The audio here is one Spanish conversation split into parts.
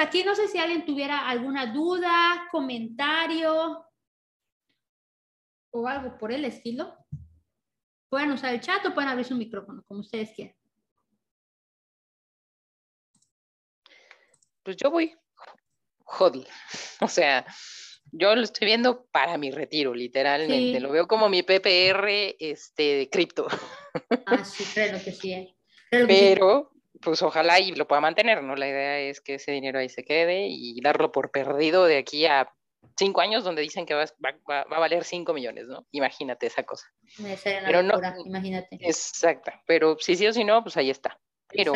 hasta aquí no sé si alguien tuviera alguna duda, comentario o algo por el estilo. Pueden usar el chat o pueden abrir su micrófono, como ustedes quieran. Pues yo voy hodl. O sea, yo lo estoy viendo para mi retiro, literalmente. Lo veo como mi PPR este, de cripto. Ah, sí, creo que sí. ¿eh? Pero, pues ojalá y lo pueda mantener, ¿no? La idea es que ese dinero ahí se quede y darlo por perdido de aquí a cinco años donde dicen que va, a valer cinco millones, ¿no? Imagínate esa cosa. pero no, imagínate. Exacto, pero si sí o si no, pues ahí está. Pero,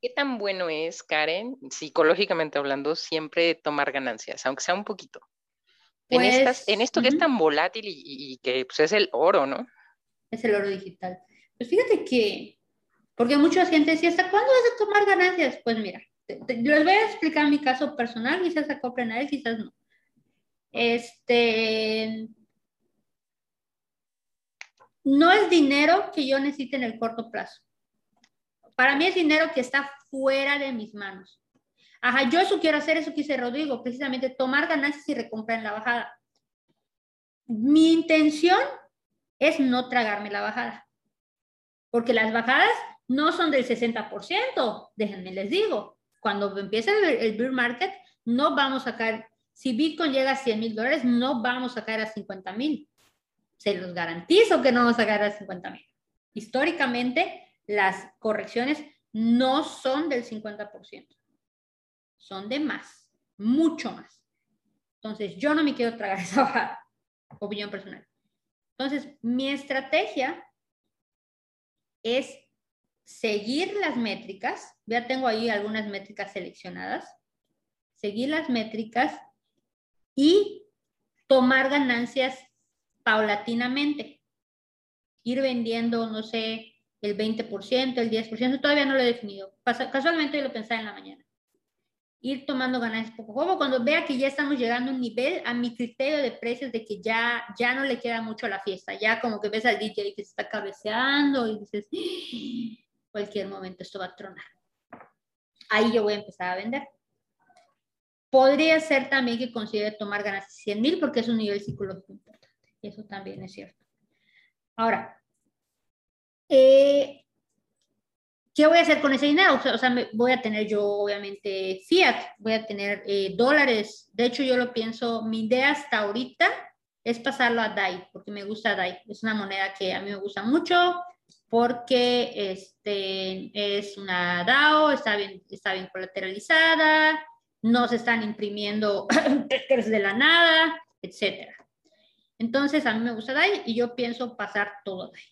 ¿qué tan bueno es, Karen, psicológicamente hablando, siempre tomar ganancias, aunque sea un poquito? en, estas, en esto que es tan volátil y, que pues, es el oro, ¿no? Es el oro digital. Pues fíjate que porque mucha gente decía, ¿hasta cuándo vas a tomar ganancias? Pues mira, les voy a explicar mi caso personal, quizás se acoplen a él, quizás no. Este, no es dinero que yo necesite en el corto plazo. Para mí es dinero que está fuera de mis manos. Ajá, yo eso quiero hacer, eso quise Rodrigo, precisamente tomar ganancias y recomprar en la bajada. Mi intención es no tragarme la bajada. Porque las bajadas no son del 60%, déjenme les digo, cuando empiece el, el market, no vamos a caer, si Bitcoin llega a 100 mil dólares, no vamos a caer a 50 mil. Se los garantizo que no vamos a caer a 50 mil. Históricamente, las correcciones no son del 50%, son de más, mucho más. Entonces, yo no me quiero tragar esa opinión personal. Entonces, mi estrategia es seguir las métricas, ya tengo ahí algunas métricas seleccionadas, seguir las métricas y tomar ganancias paulatinamente. Ir vendiendo, no sé, el 20%, el 10%, todavía no lo he definido. Casualmente yo lo pensaba en la mañana. Ir tomando ganancias poco a poco. Cuando vea que ya estamos llegando a un nivel, a mi criterio de precios, de que ya, ya no le queda mucho a la fiesta, ya como que ves al DJ que se está cabeceando y dices, cualquier momento esto va a tronar. Ahí yo voy a empezar a vender. Podría ser también que considere tomar ganancias 100 mil porque es un nivel psicológico importante. Eso también es cierto. Ahora, eh, ¿qué voy a hacer con ese dinero? O sea, voy a tener yo obviamente fiat, voy a tener eh, dólares. De hecho, yo lo pienso, mi idea hasta ahorita es pasarlo a DAI, porque me gusta DAI. Es una moneda que a mí me gusta mucho porque este, es una DAO, está bien, está bien colateralizada, no se están imprimiendo de la nada, etc. Entonces, a mí me gusta DAI y yo pienso pasar todo DAI.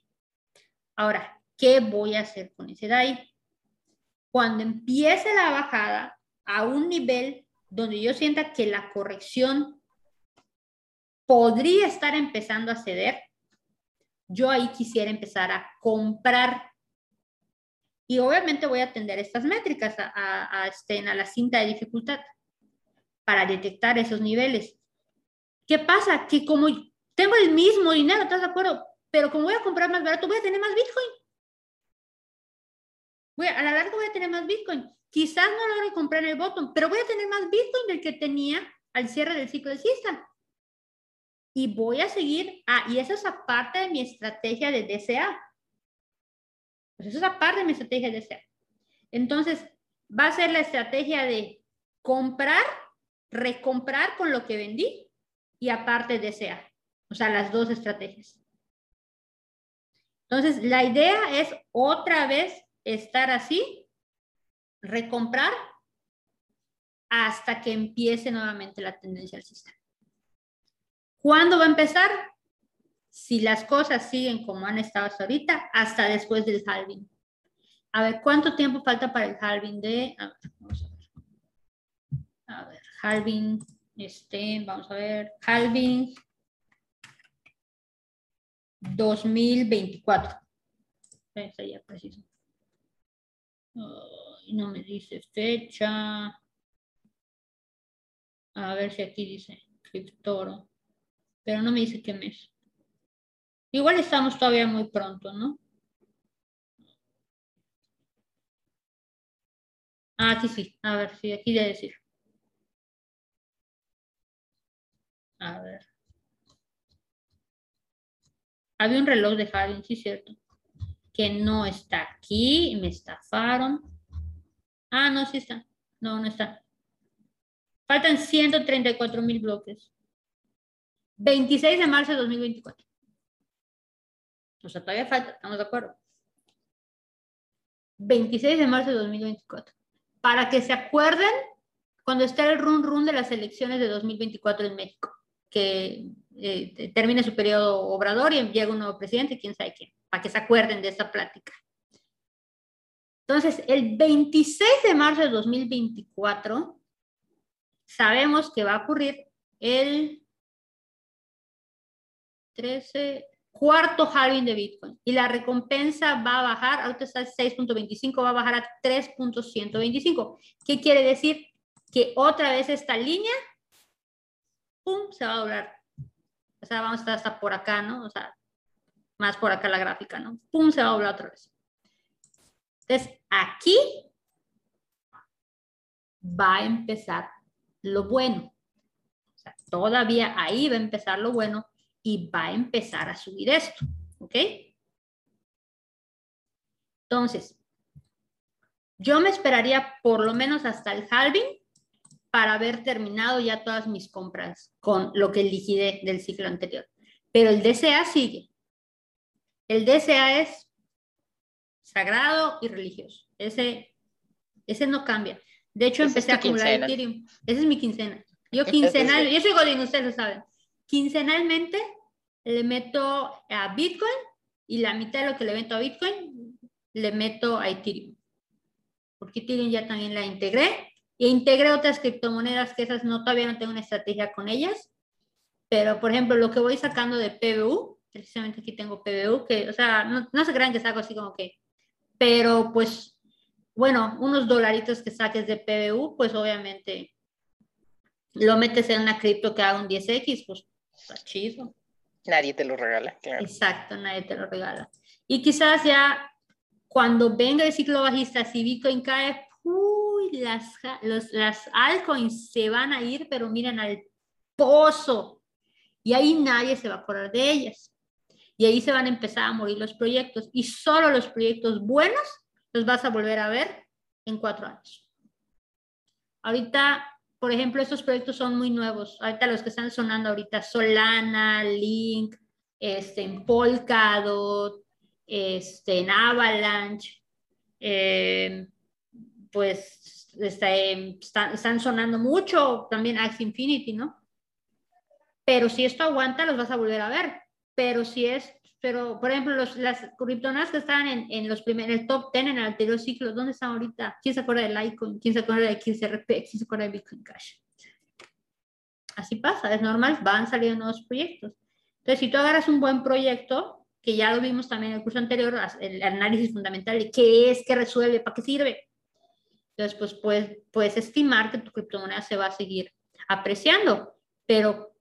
Ahora, ¿qué voy a hacer con ese DAI? Cuando empiece la bajada a un nivel donde yo sienta que la corrección podría estar empezando a ceder, yo ahí quisiera empezar a comprar. Y obviamente voy a atender estas métricas a, a, este, a la cinta de dificultad para detectar esos niveles. ¿Qué pasa? Que como tengo el mismo dinero, ¿estás de acuerdo? Pero como voy a comprar más barato, voy a tener más Bitcoin. Voy a, la larga voy a tener más Bitcoin. Quizás no logre comprar el bottom, pero voy a tener más Bitcoin del que tenía al cierre del ciclo de siesta y voy a seguir, ah, y esa es aparte de mi estrategia de DCA. Pues eso es aparte de mi estrategia de DCA. Entonces, va a ser la estrategia de comprar, recomprar con lo que vendí y aparte DCA. O sea, las dos estrategias. Entonces, la idea es otra vez estar así, recomprar hasta que empiece nuevamente la tendencia al sistema. ¿Cuándo va a empezar? Si las cosas siguen como han estado hasta ahorita, hasta después del halving. A ver, ¿cuánto tiempo falta para el halving de... A ver, vamos a ver. A ver, halving, este, vamos a ver, halving 2024. Esa ya preciso. no me dice fecha. A ver si aquí dice Criptoro pero no me dice qué mes. Igual estamos todavía muy pronto, ¿no? Ah, aquí sí. A ver, sí, aquí debe decir. A ver. Había un reloj de Hagen, sí, cierto. Que no está aquí, me estafaron. Ah, no, sí está. No, no está. Faltan 134 mil bloques. 26 de marzo de 2024. O sea, todavía falta, estamos de acuerdo. 26 de marzo de 2024. Para que se acuerden cuando esté el run run de las elecciones de 2024 en México, que eh, termine su periodo obrador y llega un nuevo presidente, quién sabe quién, para que se acuerden de esta plática. Entonces, el 26 de marzo de 2024, sabemos que va a ocurrir el 13, cuarto halving de Bitcoin y la recompensa va a bajar, ahorita está 6.25, va a bajar a 3.125. ¿Qué quiere decir? Que otra vez esta línea, ¡pum!, se va a doblar. O sea, vamos a estar hasta por acá, ¿no? O sea, más por acá la gráfica, ¿no? ¡Pum!, se va a doblar otra vez. Entonces, aquí va a empezar lo bueno. Todavía ahí va a empezar lo bueno y va a empezar a subir esto, ¿ok? Entonces, yo me esperaría por lo menos hasta el halving para haber terminado ya todas mis compras con lo que liquidé del ciclo anterior. Pero el DCA sigue. El DCA es sagrado y religioso. Ese, ese no cambia. De hecho, empecé a acumular Ethereum. Esa es mi quincena. Yo quincenal, yo soy Godín, ustedes lo saben. Quincenalmente le meto a Bitcoin y la mitad de lo que le meto a Bitcoin le meto a Ethereum. Porque Ethereum ya también la integré. E integré otras criptomonedas que esas no, todavía no tengo una estrategia con ellas. Pero, por ejemplo, lo que voy sacando de PBU, precisamente aquí tengo PBU, que, o sea, no, no se crean que saco así como que, pero pues, bueno, unos dolaritos que saques de PBU, pues obviamente lo metes en una cripto que haga un 10X, pues está chido. Nadie te lo regala, claro. Exacto, nadie te lo regala. Y quizás ya cuando venga el ciclo bajista, si Bitcoin cae, uy, las, los, las altcoins se van a ir, pero miren al pozo. Y ahí nadie se va a acordar de ellas. Y ahí se van a empezar a morir los proyectos. Y solo los proyectos buenos los vas a volver a ver en cuatro años. Ahorita por ejemplo, estos proyectos son muy nuevos. Ahorita los que están sonando ahorita, Solana, Link, este, en Polkadot, este, en Avalanche, eh, pues este, están, sonando mucho, también Axie Infinity, ¿no? Pero si esto aguanta, los vas a volver a ver. Pero si es, pero por ejemplo, los, las criptomonedas que estaban en, en los primeros, en el top 10 en el anterior ciclo, ¿dónde están ahorita? ¿Quién se acuerda de Litecoin? ¿Quién se acuerda de XRP? ¿Quién se acuerda de Bitcoin Cash? Así pasa, es normal, van saliendo nuevos proyectos. Entonces, si tú agarras un buen proyecto, que ya lo vimos también en el curso anterior, el análisis fundamental de qué es, qué resuelve, para qué sirve. Entonces, pues puedes, puedes estimar que tu criptomoneda se va a seguir apreciando, pero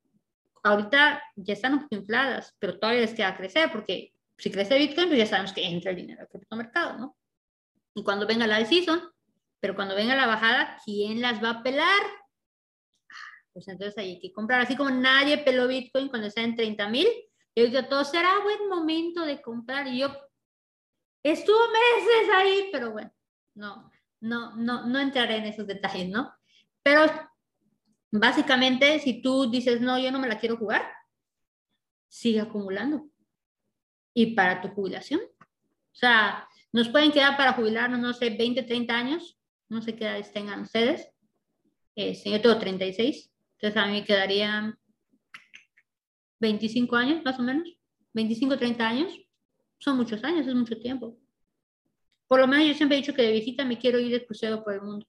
ahorita ya están infladas, pero todavía les queda crecer, porque si crece Bitcoin, pues ya sabemos que entra el dinero al criptomercado, ¿no? Y cuando venga la decisión, pero cuando venga la bajada, ¿quién las va a pelar? Pues entonces hay que comprar. Así como nadie peló Bitcoin cuando está en 30 mil, yo digo, todo será buen momento de comprar. Y yo estuvo meses ahí, pero bueno, no, no, no, no entraré en esos detalles, ¿no? Pero Básicamente, si tú dices, no, yo no me la quiero jugar, sigue acumulando. Y para tu jubilación. O sea, nos pueden quedar para jubilarnos, no sé, 20, 30 años. No sé qué edades tengan ustedes. Este, yo tengo 36. Entonces a mí me quedarían 25 años, más o menos. 25, 30 años. Son muchos años, es mucho tiempo. Por lo menos yo siempre he dicho que de visita me quiero ir de crucero por el mundo.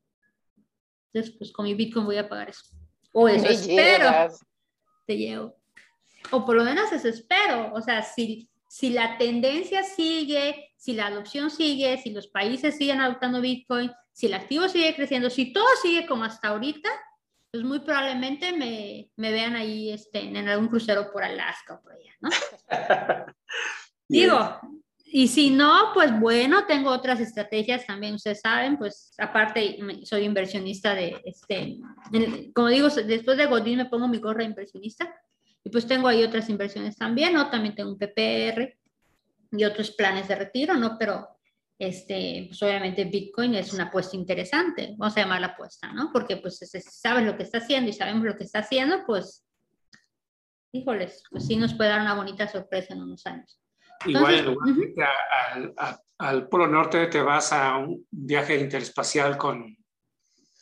Entonces, pues con mi Bitcoin voy a pagar eso. O eso espero. Te llevo. O por lo menos eso espero. O sea, si, si la tendencia sigue, si la adopción sigue, si los países siguen adoptando Bitcoin, si el activo sigue creciendo, si todo sigue como hasta ahorita, pues muy probablemente me, me vean ahí este, en algún crucero por Alaska o por allá, ¿no? Digo, Y si no, pues bueno, tengo otras estrategias también, ustedes saben, pues aparte soy inversionista de, este, como digo, después de Godín me pongo mi gorra inversionista y pues tengo ahí otras inversiones también, ¿no? También tengo un PPR y otros planes de retiro, ¿no? Pero este, pues obviamente Bitcoin es una apuesta interesante, vamos a llamar la apuesta, ¿no? Porque pues si sabes lo que está haciendo y sabemos lo que está haciendo, pues, híjoles, pues sí nos puede dar una bonita sorpresa en unos años. Igual en lugar al, al, Polo Norte te vas a un viaje interespacial con...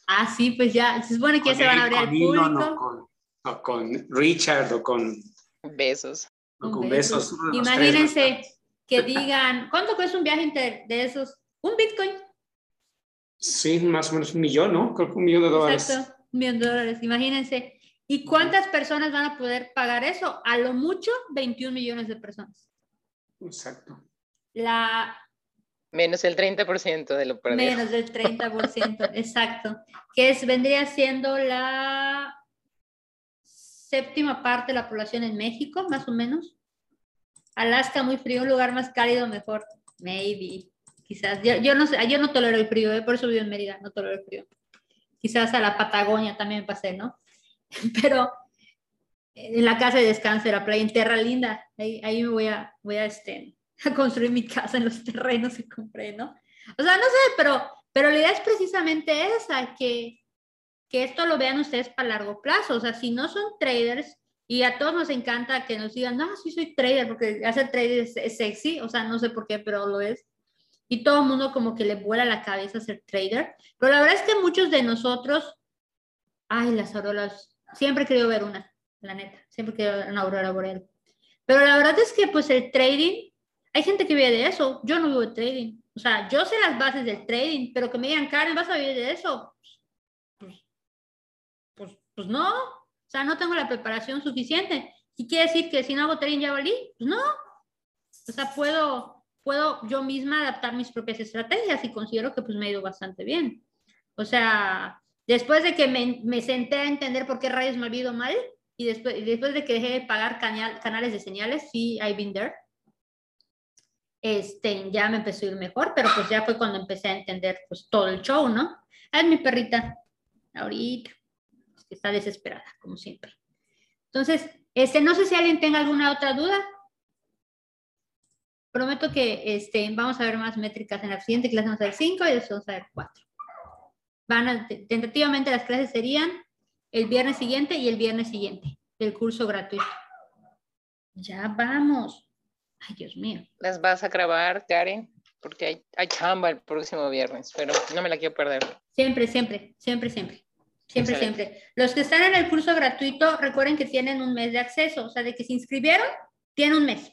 Ah, sí, pues ya, se supone que ya se van a abrir al público. o con Richard o con... Besos. O con besos. Imagínense que digan, ¿cuánto cuesta un viaje de esos? ¿Un Bitcoin? Sí, más o menos un millón, ¿no? Creo que un millón de dólares. Exacto, un millón de dólares, imagínense. ¿Y cuántas personas van a poder pagar eso? A lo mucho, 21 millones de personas. Exacto. La... Menos el 30% de lo perdido. Menos del 30%, exacto. Que es, vendría siendo la séptima parte de la población en México, más o menos. Alaska muy frío, un lugar más cálido mejor. Maybe. Quizás. Yo, no sé, yo no tolero el frío, ¿eh? por eso vivo en Mérida, no tolero el frío. Quizás a la Patagonia también me pasé, ¿no? Pero en la casa de descanso de la playa en Terra Linda, ahí, ahí me voy a, voy a, este, a construir mi casa en los terrenos que compré, ¿no? O sea, no sé, pero, pero la idea es precisamente esa, que, que esto lo vean ustedes para largo plazo. O sea, si no son traders, y a todos nos encanta que nos digan, no, sí soy trader, porque hacer trader es, sexy, o sea, no sé por qué, pero lo es. Y todo el mundo como que le vuela la cabeza ser trader. Pero la verdad es que muchos de nosotros, ay, las auroras, siempre he querido ver una, la neta, siempre ver una aurora boreal. Pero la verdad es que pues el trading, hay gente que vive de eso, yo no vivo de trading. O sea, yo sé las bases del trading, pero que me digan, Karen, ¿vas a vivir de eso? Pues, pues, pues no, o sea, no tengo la preparación suficiente. ¿Y quiere decir que si no hago trading ya valí? Pues no. O sea, puedo, puedo yo misma adaptar mis propias estrategias y considero que pues me ha ido bastante bien. O sea, después de que me, me senté a entender por qué rayos me olvido mal y después, después de que dejé de pagar canales de señales, sí, I've been there, este, ya me empezó a ir mejor, pero pues ya fue cuando empecé a entender pues todo el show, ¿no? Ah, es mi perrita, ahorita está desesperada, como siempre. Entonces, este, no sé si alguien tenga alguna otra duda. Prometo que este, vamos a ver más métricas en la siguiente clase, vamos a ver 5 y después vamos a ver 4. Van tentativamente las clases serían el viernes siguiente y el viernes siguiente del curso gratuito. Ya vamos. Ay, Dios mío. Las vas a grabar, Karen, porque hay, hay chamba el próximo viernes, pero no me la quiero perder. Siempre, siempre, siempre, siempre. Siempre, siempre. Los que están en el curso gratuito, recuerden que tienen un mes de acceso, o sea, de que se inscribieron, tienen un mes.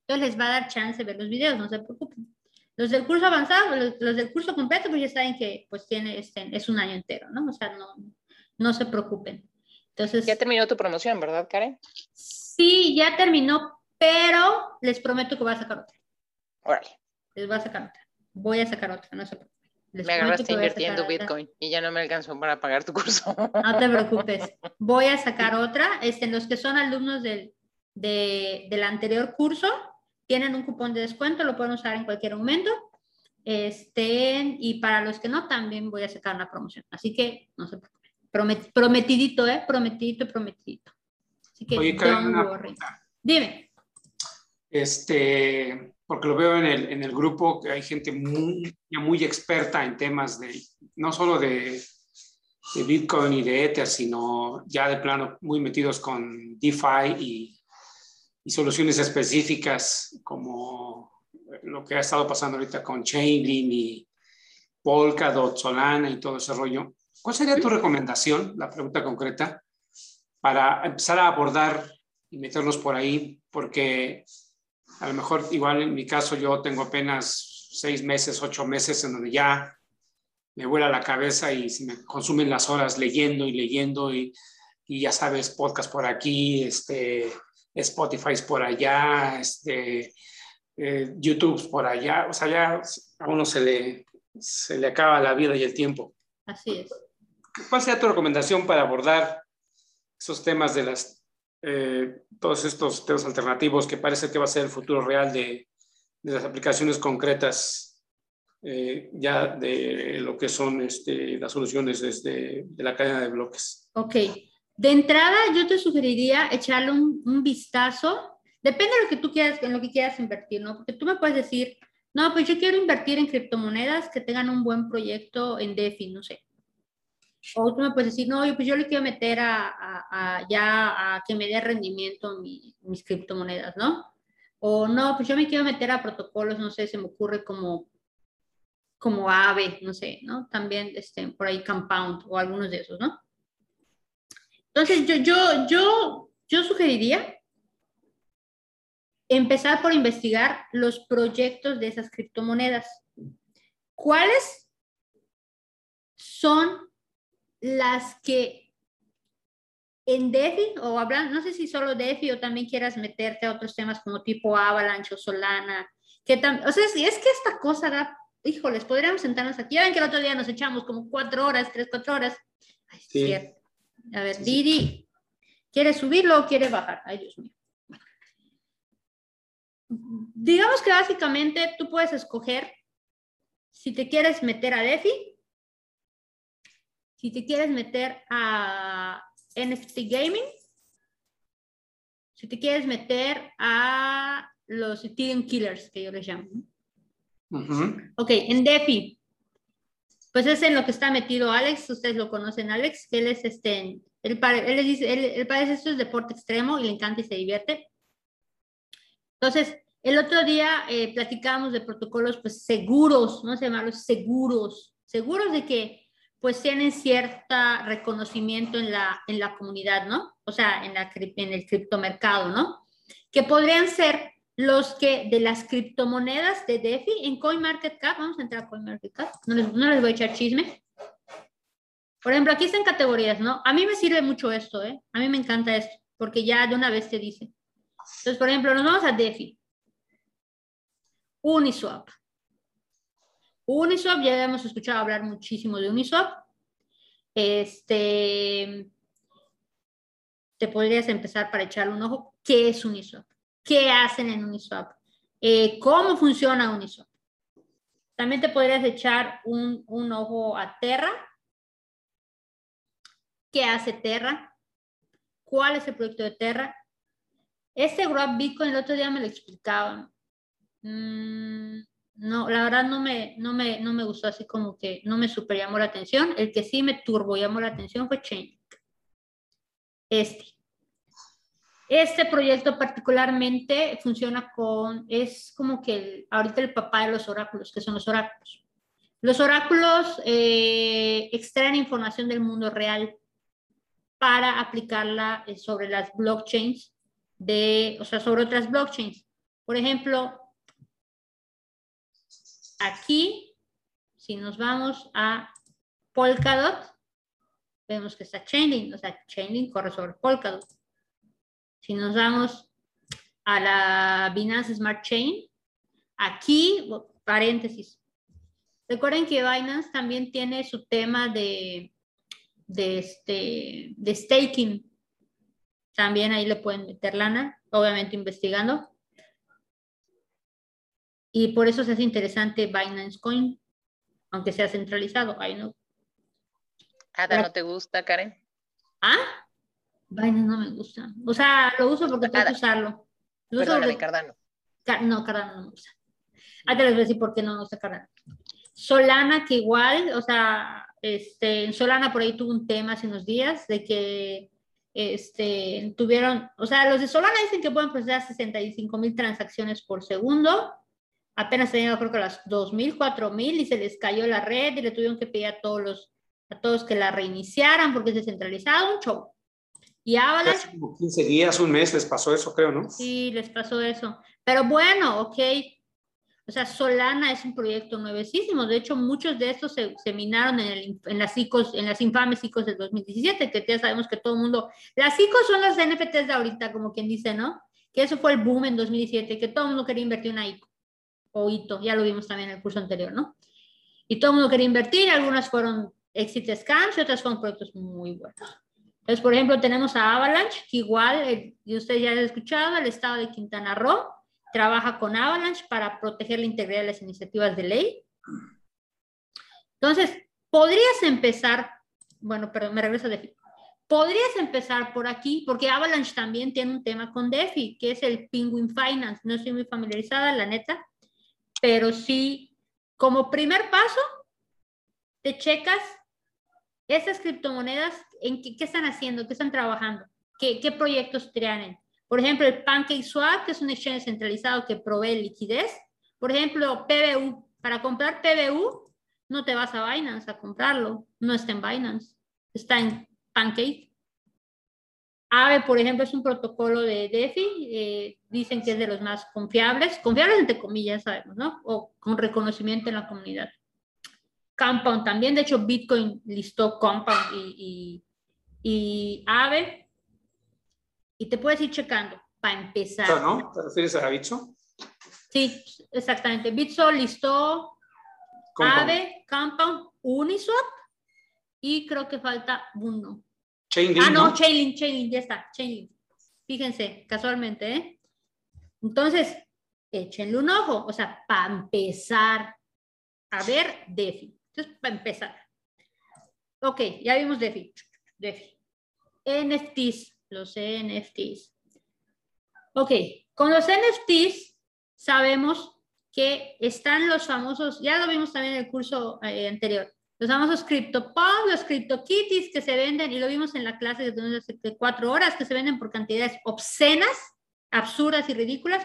Entonces les va a dar chance de ver los videos, no se preocupen. Los del curso avanzado, los, del curso completo, pues ya saben que pues tiene, este, es un año entero, ¿no? O sea, no, no se preocupen. Entonces, ya terminó tu promoción, ¿verdad, Karen? Sí, ya terminó, pero les prometo que voy a sacar otra. Órale. Les voy a sacar otra. Voy a sacar otra, no se preocupen me agarraste invirtiendo Bitcoin y ya no me alcanzó para pagar tu curso. No te preocupes. Voy a sacar otra. Este, los que son alumnos del, del anterior curso tienen un cupón de descuento, lo pueden usar en cualquier momento. Este, y para los que no, también voy a sacar una promoción. Así que no se preocupen. Prometidito, ¿eh? Prometidito, prometidito. Así que Oye, Dime. Este, porque lo veo en el, en el grupo que hay gente muy, muy experta en temas de, no solo de, de, Bitcoin y de Ether, sino ya de plano muy metidos con DeFi y, y soluciones específicas como lo que ha estado pasando ahorita con Chainlink y Polkadot, Solana y todo ese rollo. ¿Cuál sería tu recomendación, la pregunta concreta, para empezar a abordar y meternos por ahí? Porque a lo mejor igual en mi caso yo tengo apenas seis meses, ocho meses en donde ya me vuela la cabeza y se me consumen las horas leyendo y leyendo y, y ya sabes, podcast por aquí, este, Spotify por allá, este, eh, YouTube por allá, o sea, ya a uno se le, se le acaba la vida y el tiempo. Así es. ¿Cuál sería tu recomendación para abordar esos temas de las eh, todos estos temas alternativos que parece que va a ser el futuro real de, de las aplicaciones concretas eh, ya de lo que son este, las soluciones desde de la cadena de bloques. Ok. De entrada, yo te sugeriría echarle un, un, vistazo. Depende de lo que tú quieras, en lo que quieras invertir, ¿no? Porque tú me puedes decir, no, pues yo quiero invertir en criptomonedas que tengan un buen proyecto en DeFi, no sé. O tú me puedes decir, no, yo, pues yo le quiero meter a, a, ya a que me dé rendimiento mis criptomonedas, ¿no? O no, pues yo me quiero meter a protocolos, no sé, se me ocurre como, como AVE, no sé, ¿no? También este, por ahí Compound o algunos de esos, ¿no? Entonces, yo, yo, yo, yo sugeriría empezar por investigar los proyectos de esas criptomonedas. ¿Cuáles son las que en DeFi o hablan, no sé si solo DeFi o también quieras meterte a otros temas como tipo Avalanche o Solana, que o sea, si es que esta cosa da, híjoles, podríamos sentarnos aquí, ya ven que el otro día nos echamos como cuatro horas, tres, cuatro horas. Ay, cierto. A ver, Didi, ¿quiere subirlo o quiere bajar? Ay, Dios mío. Digamos que básicamente tú puedes escoger si te quieres meter a DeFi si te quieres meter a NFT Gaming, si te quieres meter a los Ethereum Killers, que yo les llamo. Ok, en DeFi, pues es en lo que está metido Alex, ustedes lo conocen, Alex, él es este, él, él les dice, él, parece esto es deporte extremo y le encanta y se divierte. Entonces, el otro día eh, platicábamos de protocolos pues seguros, no se llamarlos seguros, seguros de que pues tienen cierto reconocimiento en la, en la comunidad, ¿no? O sea, en, la, en el criptomercado, ¿no? Que podrían ser los que de las criptomonedas de DeFi en CoinMarketCap, vamos a entrar a CoinMarketCap, no les, no les voy a echar chisme. Por ejemplo, aquí están categorías, ¿no? A mí me sirve mucho esto, ¿eh? A mí me encanta esto, porque ya de una vez te dice. Entonces, por ejemplo, nos vamos a DeFi. Uniswap. Uniswap, ya hemos escuchado hablar muchísimo de Uniswap. Este, te podrías empezar para echarle un ojo. ¿Qué es Uniswap? ¿Qué hacen en Uniswap? Eh, ¿Cómo funciona Uniswap? También te podrías echar un, un ojo a Terra. ¿Qué hace Terra? ¿Cuál es el proyecto de Terra? Este Grab Bitcoin el otro día me lo explicaban. Mm, no, la verdad no me, no me, no me gustó así como que no me super llamó la atención. El que sí me turbo llamó la atención fue Chainlink. Este. Este proyecto particularmente funciona con, es como que ahorita el papá de los oráculos, que son los oráculos. Los oráculos eh, extraen información del mundo real para aplicarla eh, sobre las blockchains de, o sea, sobre otras blockchains. Por ejemplo, aquí, si nos vamos a Polkadot, vemos que está Chainlink, o sea, Chainlink corre sobre Polkadot. Si nos vamos a la Binance Smart Chain, aquí, paréntesis, recuerden que Binance también tiene su tema de, este, de staking. También ahí le pueden meter lana, obviamente investigando. Y por eso se hace interesante Binance Coin, aunque sea centralizado. Ahí no. ¿Ada no te gusta, Karen? ¿Ah? Binance no me gusta. O sea, lo uso porque tengo que usarlo. Lo Perdóname, Cardano. No, Cardano no me gusta. Ahora les voy a decir por qué no me gusta Cardano. Solana, que igual, o sea, este, en Solana por ahí tuvo un tema hace unos días de que este, tuvieron, o sea, los de Solana dicen que pueden procesar 65 mil transacciones por segundo apenas tenían creo que las 2.000, 4.000 y se les cayó la red y le tuvieron que pedir a todos, los, a todos que la reiniciaran porque es descentralizado, un show. Y Avalanche... Como 15 días, un mes les pasó eso, creo, ¿no? Sí, les pasó eso. Pero bueno, ok. O sea, Solana es un proyecto nuevecísimo. De hecho, muchos de estos se, se minaron en, el, en, las ICOs, en las infames ICOs del 2017, que ya sabemos que todo el mundo... Las ICOs son las NFTs de ahorita, como quien dice, ¿no? Que eso fue el boom en 2017, que todo el mundo quería invertir en una ICO o hito, ya lo vimos también en el curso anterior, ¿no? Y todo el mundo quería invertir, algunas fueron exit scams y otras fueron proyectos muy buenos. Entonces, por ejemplo, tenemos a Avalanche, que igual, y ustedes ya han escuchado, el estado de Quintana Roo, trabaja con Avalanche para proteger la integridad de las iniciativas de ley. Entonces, podrías empezar, bueno, perdón, me regreso a DeFi. Podrías empezar por aquí, porque Avalanche también tiene un tema con DeFi, que es el Penguin Finance. No estoy muy familiarizada, la neta, pero sí, como primer paso, te checas esas criptomonedas, en qué, están haciendo, qué están trabajando, qué, qué proyectos tienen. Por ejemplo, el PancakeSwap, que es un exchange centralizado que provee liquidez. Por ejemplo, PBU. Para comprar PBU, no te vas a Binance a comprarlo. No está en Binance. Está en Pancake. Aave, por ejemplo, es un protocolo de DeFi. Eh, dicen que es de los más confiables. Confiables entre comillas, sabemos, ¿no? O con reconocimiento en la comunidad. Compound también. De hecho, Bitcoin listó Compound y, y, y te puedes ir checando para empezar. ¿No? ¿Te refieres a Bitso? Sí, exactamente. Bitso listó Compound. Ave, Compound, Uniswap y creo que falta uno. Chainlink. Ah, no, Chainlink, Chainlink, ya está, Chainlink. Fíjense, casualmente, ¿eh? Entonces, échenle un ojo, o sea, para empezar a ver DeFi. Entonces, para empezar. Ok, ya vimos DeFi. DeFi. NFTs los NFTs. Ok, con los NFTs sabemos que están los famosos, ya lo vimos también en el curso eh, anterior, los famosos CryptoPunk, los CryptoKitties que se venden, y lo vimos en la clase de cuatro horas, que se venden por cantidades obscenas, absurdas y ridículas,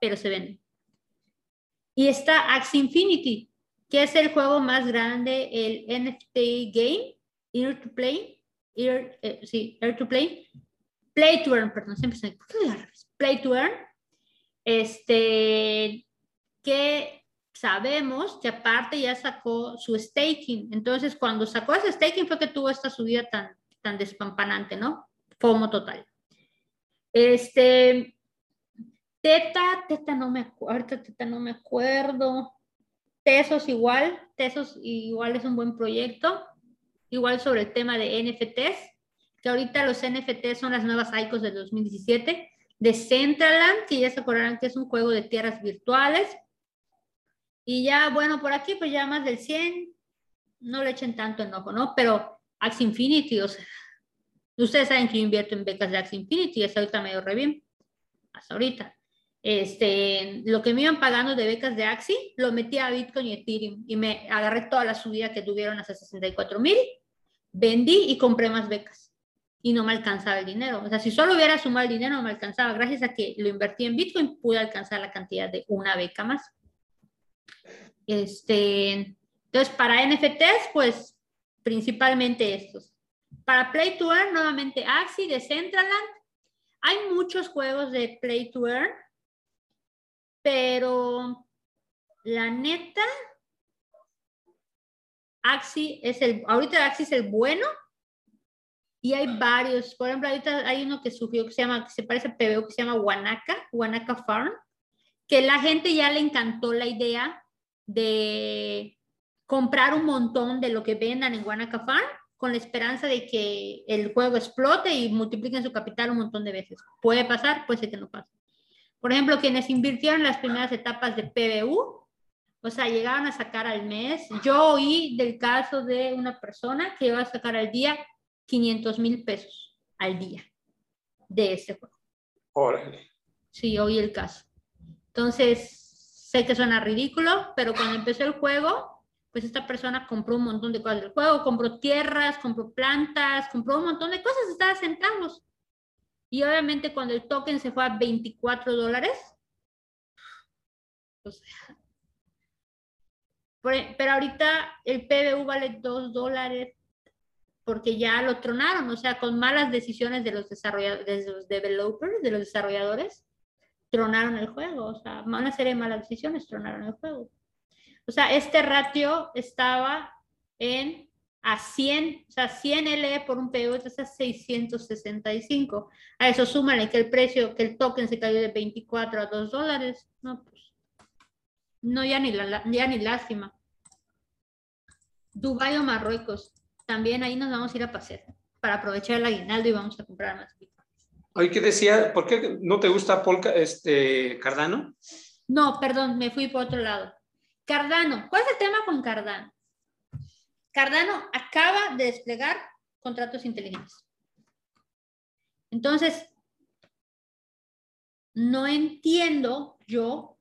pero se venden. Y está Axie Infinity, que es el juego más grande, el NFT game, Ear to Play, Air, eh, sí, Air to Play, Play to Earn, perdón, siempre se me Play to Earn, este, que sabemos que aparte ya sacó su staking. Entonces, cuando sacó ese staking fue que tuvo esta subida tan, tan despampanante, ¿no? FOMO total. Este, Teta, Teta no me acuerdo, Teta no me acuerdo. Tesos igual, Tesos igual es un buen proyecto igual sobre el tema de NFTs, que ahorita los NFTs son las nuevas ICOs del 2017, de Centraland, que ya se acordarán que es un juego de tierras virtuales. Y ya, bueno, por aquí pues ya más del 100, no le echen tanto enojo, ¿no? Pero Axie Infinity, o sea, ustedes saben que yo invierto en becas de Axie Infinity, hasta ahorita medio re bien, hasta ahorita. Este, lo que me iban pagando de becas de Axie, lo metí a Bitcoin y Ethereum y me agarré toda la subida que tuvieron hasta 64 mil vendí y compré más becas y no me alcanzaba el dinero. O sea, si solo hubiera sumado el dinero, no me alcanzaba. Gracias a que lo invertí en Bitcoin, pude alcanzar la cantidad de una beca más. Este, entonces, para NFTs, pues principalmente estos. Para Play to Earn, nuevamente Axie de Centraland. Hay muchos juegos de Play to Earn, pero la neta, Axi es el, ahorita Axi es el bueno y hay varios. Por ejemplo, ahorita hay uno que surgió que se llama, que se parece a PBO, que se llama Wanaka, Wanaka Farm, que la gente ya le encantó la idea de comprar un montón de lo que vendan en Farm con la esperanza de que el juego explote y multipliquen su capital un montón de veces. Puede pasar, puede ser que no pase. Por ejemplo, quienes invirtieron las primeras etapas de PBU, o sea, llegaban a sacar al mes. Yo oí del caso de una persona que iba a sacar al día 500 mil pesos al día de ese juego. Órale. Sí, oí el caso. Entonces, sé que suena ridículo, pero cuando empezó el juego, pues esta persona compró un montón de cosas del juego, compró tierras, compró plantas, compró un montón de cosas, estaba centavos. Y obviamente cuando el token se fue a 24 dólares, sea, e, pero ahorita el PBU vale 2 dólares porque ya lo tronaron, o sea, con malas decisiones de los desarrolladores, de los developers, de los desarrolladores, tronaron el juego, o sea, una serie de malas decisiones tronaron el juego. O sea, este ratio estaba en a 100, o sea, 100 LE por un PBU es a 665. A eso súmale que el precio, que el token se cayó de 24 a 2 dólares, no, pues no, ya ni, ya ni lástima. Dubái o Marruecos. También ahí nos vamos a ir a pasear para aprovechar el aguinaldo y vamos a comprar más ¿qué decía? ¿Por qué no te gusta Polka, este, Cardano? No, perdón, me fui por otro lado. Cardano, ¿cuál es el tema con Cardano? Cardano acaba de desplegar contratos inteligentes. Entonces, no entiendo yo,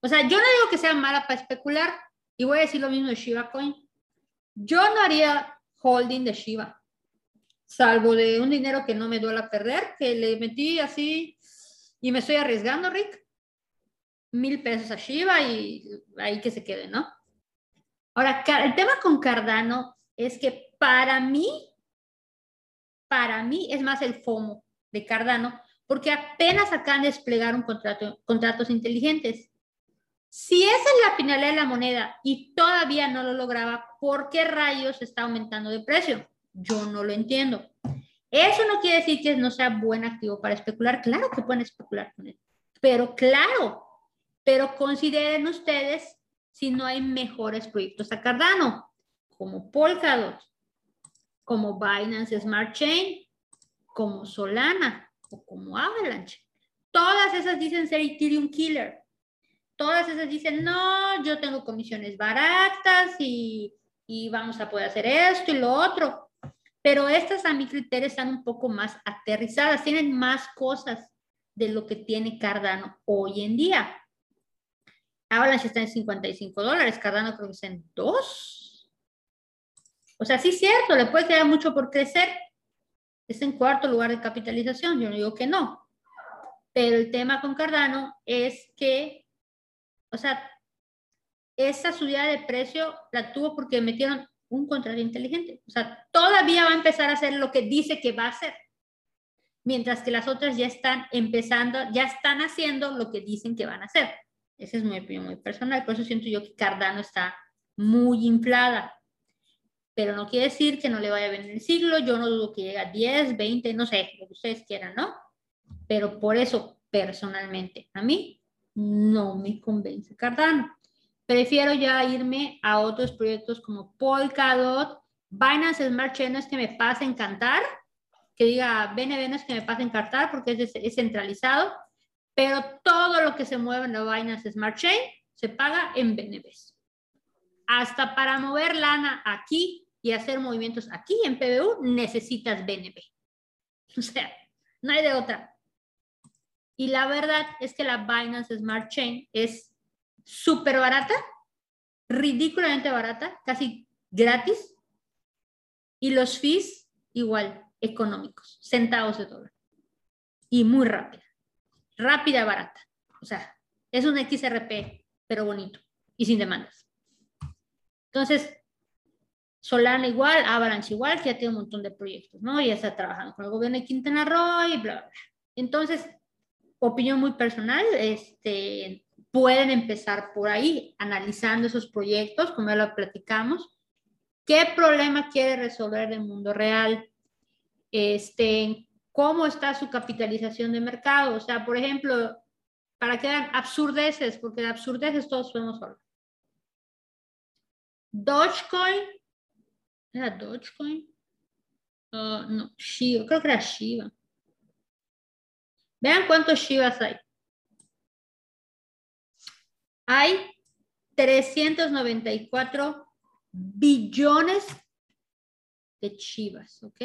o sea, yo no digo que sea mala para especular, y voy a decir lo mismo de Shiba Coin. Yo no haría holding de Shiba, salvo de un dinero que no me duela perder, que le metí así y me estoy arriesgando, Rick. Mil pesos a Shiba y ahí que se quede, ¿no? Ahora, el tema con Cardano es que para mí, para mí es más el FOMO de Cardano, porque apenas acaban de desplegar un contrato, contratos inteligentes. Si esa es la finalidad de la moneda y todavía no lo lograba, ¿por qué rayos está aumentando de precio? Yo no lo entiendo. Eso no quiere decir que no sea buen activo para especular. Claro que pueden especular con él. Pero claro, pero consideren ustedes si no hay mejores proyectos a Cardano, como Polkadot, como Binance Smart Chain, como Solana o como Avalanche. Todas esas dicen ser Ethereum Killer. Todas esas dicen, no, yo tengo comisiones baratas y, y vamos a poder hacer esto y lo otro. Pero estas a mi criterio están un poco más aterrizadas, tienen más cosas de lo que tiene Cardano hoy en día. Avalanche está en 55 dólares, Cardano creo que está en 2. O sea, sí es cierto, le puede quedar mucho por crecer. Está en cuarto lugar de capitalización, yo no digo que no. Pero el tema con Cardano es que, o sea, esta subida de precio la tuvo porque metieron un contrato inteligente. O sea, todavía va a empezar a hacer lo que dice que va a hacer. Mientras que las otras ya están empezando, ya están haciendo lo que dicen que van a hacer. Esa es mi opinión muy personal, por eso siento yo que Cardano está muy inflada. Pero no quiere decir que no le vaya a venir el siglo, yo no dudo que llegue a 10, 20, no sé, lo que ustedes quieran, ¿no? Pero por eso, personalmente, a mí no me convence Cardano. Prefiero ya irme a otros proyectos como Polkadot, Binance Smart Chain es que me pase a encantar, que diga BNB no es que me pase a encantar porque es, es centralizado, pero todo lo que se mueve en la Binance Smart Chain se paga en BNBs. Hasta para mover lana aquí y hacer movimientos aquí en PBU necesitas BNB. O sea, no hay de otra. Y la verdad es que la Binance Smart Chain es súper barata, ridículamente barata, casi gratis. Y los fees igual, económicos, centavos de dólar. Y muy rápida rápida, barata. O sea, es un XRP, pero bonito y sin demandas. Entonces, Solana igual, Avalanche igual, que ya tiene un montón de proyectos, ¿no? Ya está trabajando con el gobierno de Quintana Roo y bla, bla, bla. Entonces, opinión muy personal, este, pueden empezar por ahí, analizando esos proyectos, como ya lo platicamos. ¿Qué problema quiere resolver el mundo real? Este, cómo está su capitalización de mercado. O sea, por ejemplo, para que hagan absurdeces, porque de absurdeces todos podemos hablar. Dogecoin, ¿era Dogecoin? Uh, no, Shiba, creo que era Shiba. Vean cuántos Shivas hay. Hay 394 billones de Shivas, ¿ok?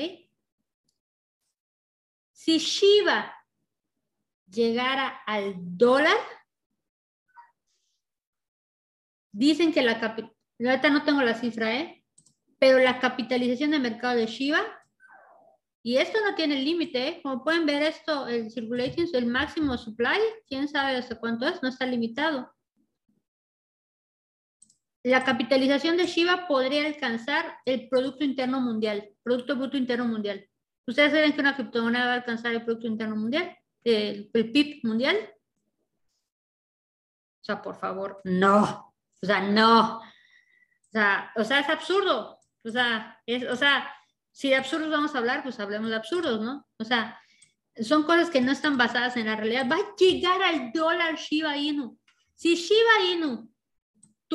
Si Shiba llegara al dólar, dicen que la ahorita no tengo la cifra, ¿eh? Pero la capitalización de mercado de Shiba, y esto no tiene límite, ¿eh? Como pueden ver esto, el circulation, el máximo supply, quién sabe hasta cuánto es, no está limitado. La capitalización de Shiba podría alcanzar el Producto Interno Mundial, Producto Bruto Interno Mundial. ¿Ustedes saben que una criptomoneda va a alcanzar el Producto Interno Mundial? ¿El, PIB mundial? O sea, por favor, no. O sea, no. O sea, o sea es absurdo. O sea, es, o sea, si de absurdos vamos a hablar, pues hablemos de absurdos, ¿no? O sea, son cosas que no están basadas en la realidad. Va a llegar al dólar Shiba Inu. Si Shiba Inu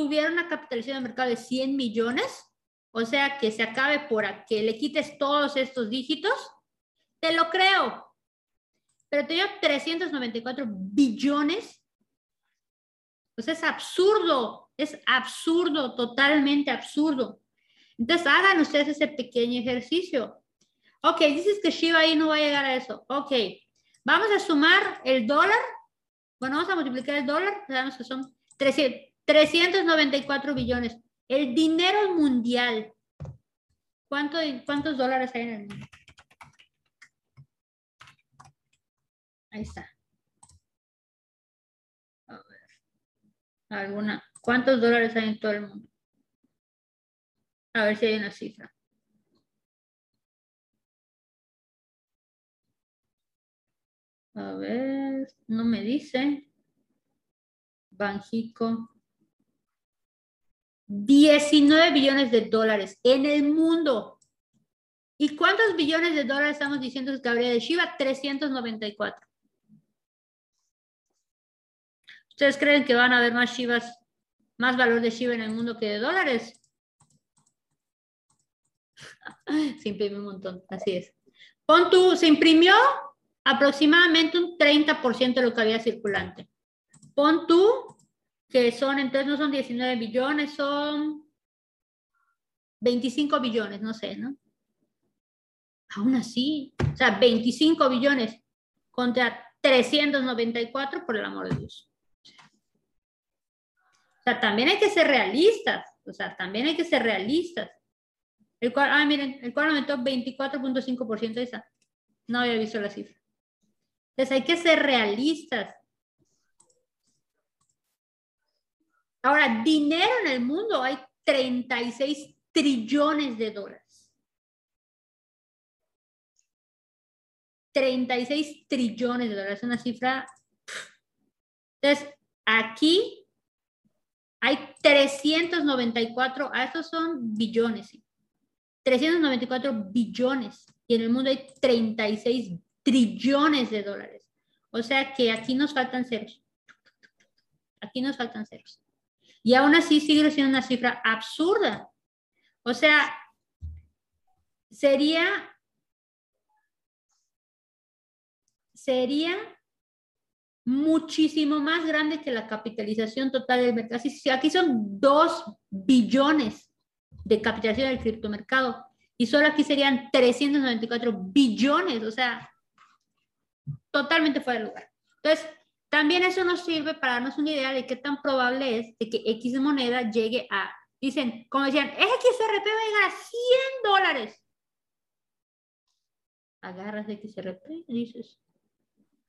tuviera una capitalización de mercado de 100 millones, o sea, que se acabe por que le quites todos estos dígitos, te lo creo. pero te dio 394 billones. Pues es absurdo, es absurdo, totalmente absurdo. Entonces hagan ustedes ese pequeño ejercicio. Ok, dices que Shiba ahí no va a llegar a eso. Ok, vamos a sumar el dólar. Bueno, vamos a multiplicar el dólar. Sabemos que son 394 billones. El dinero mundial. ¿Cuánto, ¿Cuántos dólares hay en el mundo? Ahí está. A ver. ¿Alguna? ¿Cuántos dólares hay en todo el mundo? A ver si hay una cifra. A ver, no me dice. Banjico. 19 billones de dólares en el mundo. ¿Y cuántos billones de dólares estamos diciendo que habría de Shiba? 394. ¿Ustedes creen que van a haber más Shivas, más valor de Shiba en el mundo que de dólares? se imprime un montón, así es. Pon tú, se imprimió aproximadamente un 30% de lo que había circulante. Pon tú que son, entonces no son 19 billones, son 25 billones, no sé, ¿no? Aún así, o sea, 25 billones contra 394, por el amor de Dios. O sea, también hay que ser realistas, o sea, también hay que ser realistas. El cual, ah, miren, el cual aumentó 24.5% esa. No había visto la cifra. Entonces hay que ser realistas. Ahora, dinero en el mundo hay 36 trillones de dólares. 36 trillones de dólares, una cifra. Entonces, aquí hay 394, a estos son billones, 394 billones y en el mundo hay 36 trillones de dólares. O sea que aquí nos faltan ceros. Aquí nos faltan ceros. Y aún así sigue siendo una cifra absurda. O sea, sería, sería muchísimo más grande que la capitalización total del mercado. Aquí son 2 billones de capitalización del criptomercado y solo aquí serían 394 billones, o sea, totalmente fuera de lugar. Entonces, también eso nos sirve para darnos una idea de qué tan probable es de que X moneda llegue a, dicen, como decían, XRP va a llegar a 100 dólares. Agarras XRP y dices,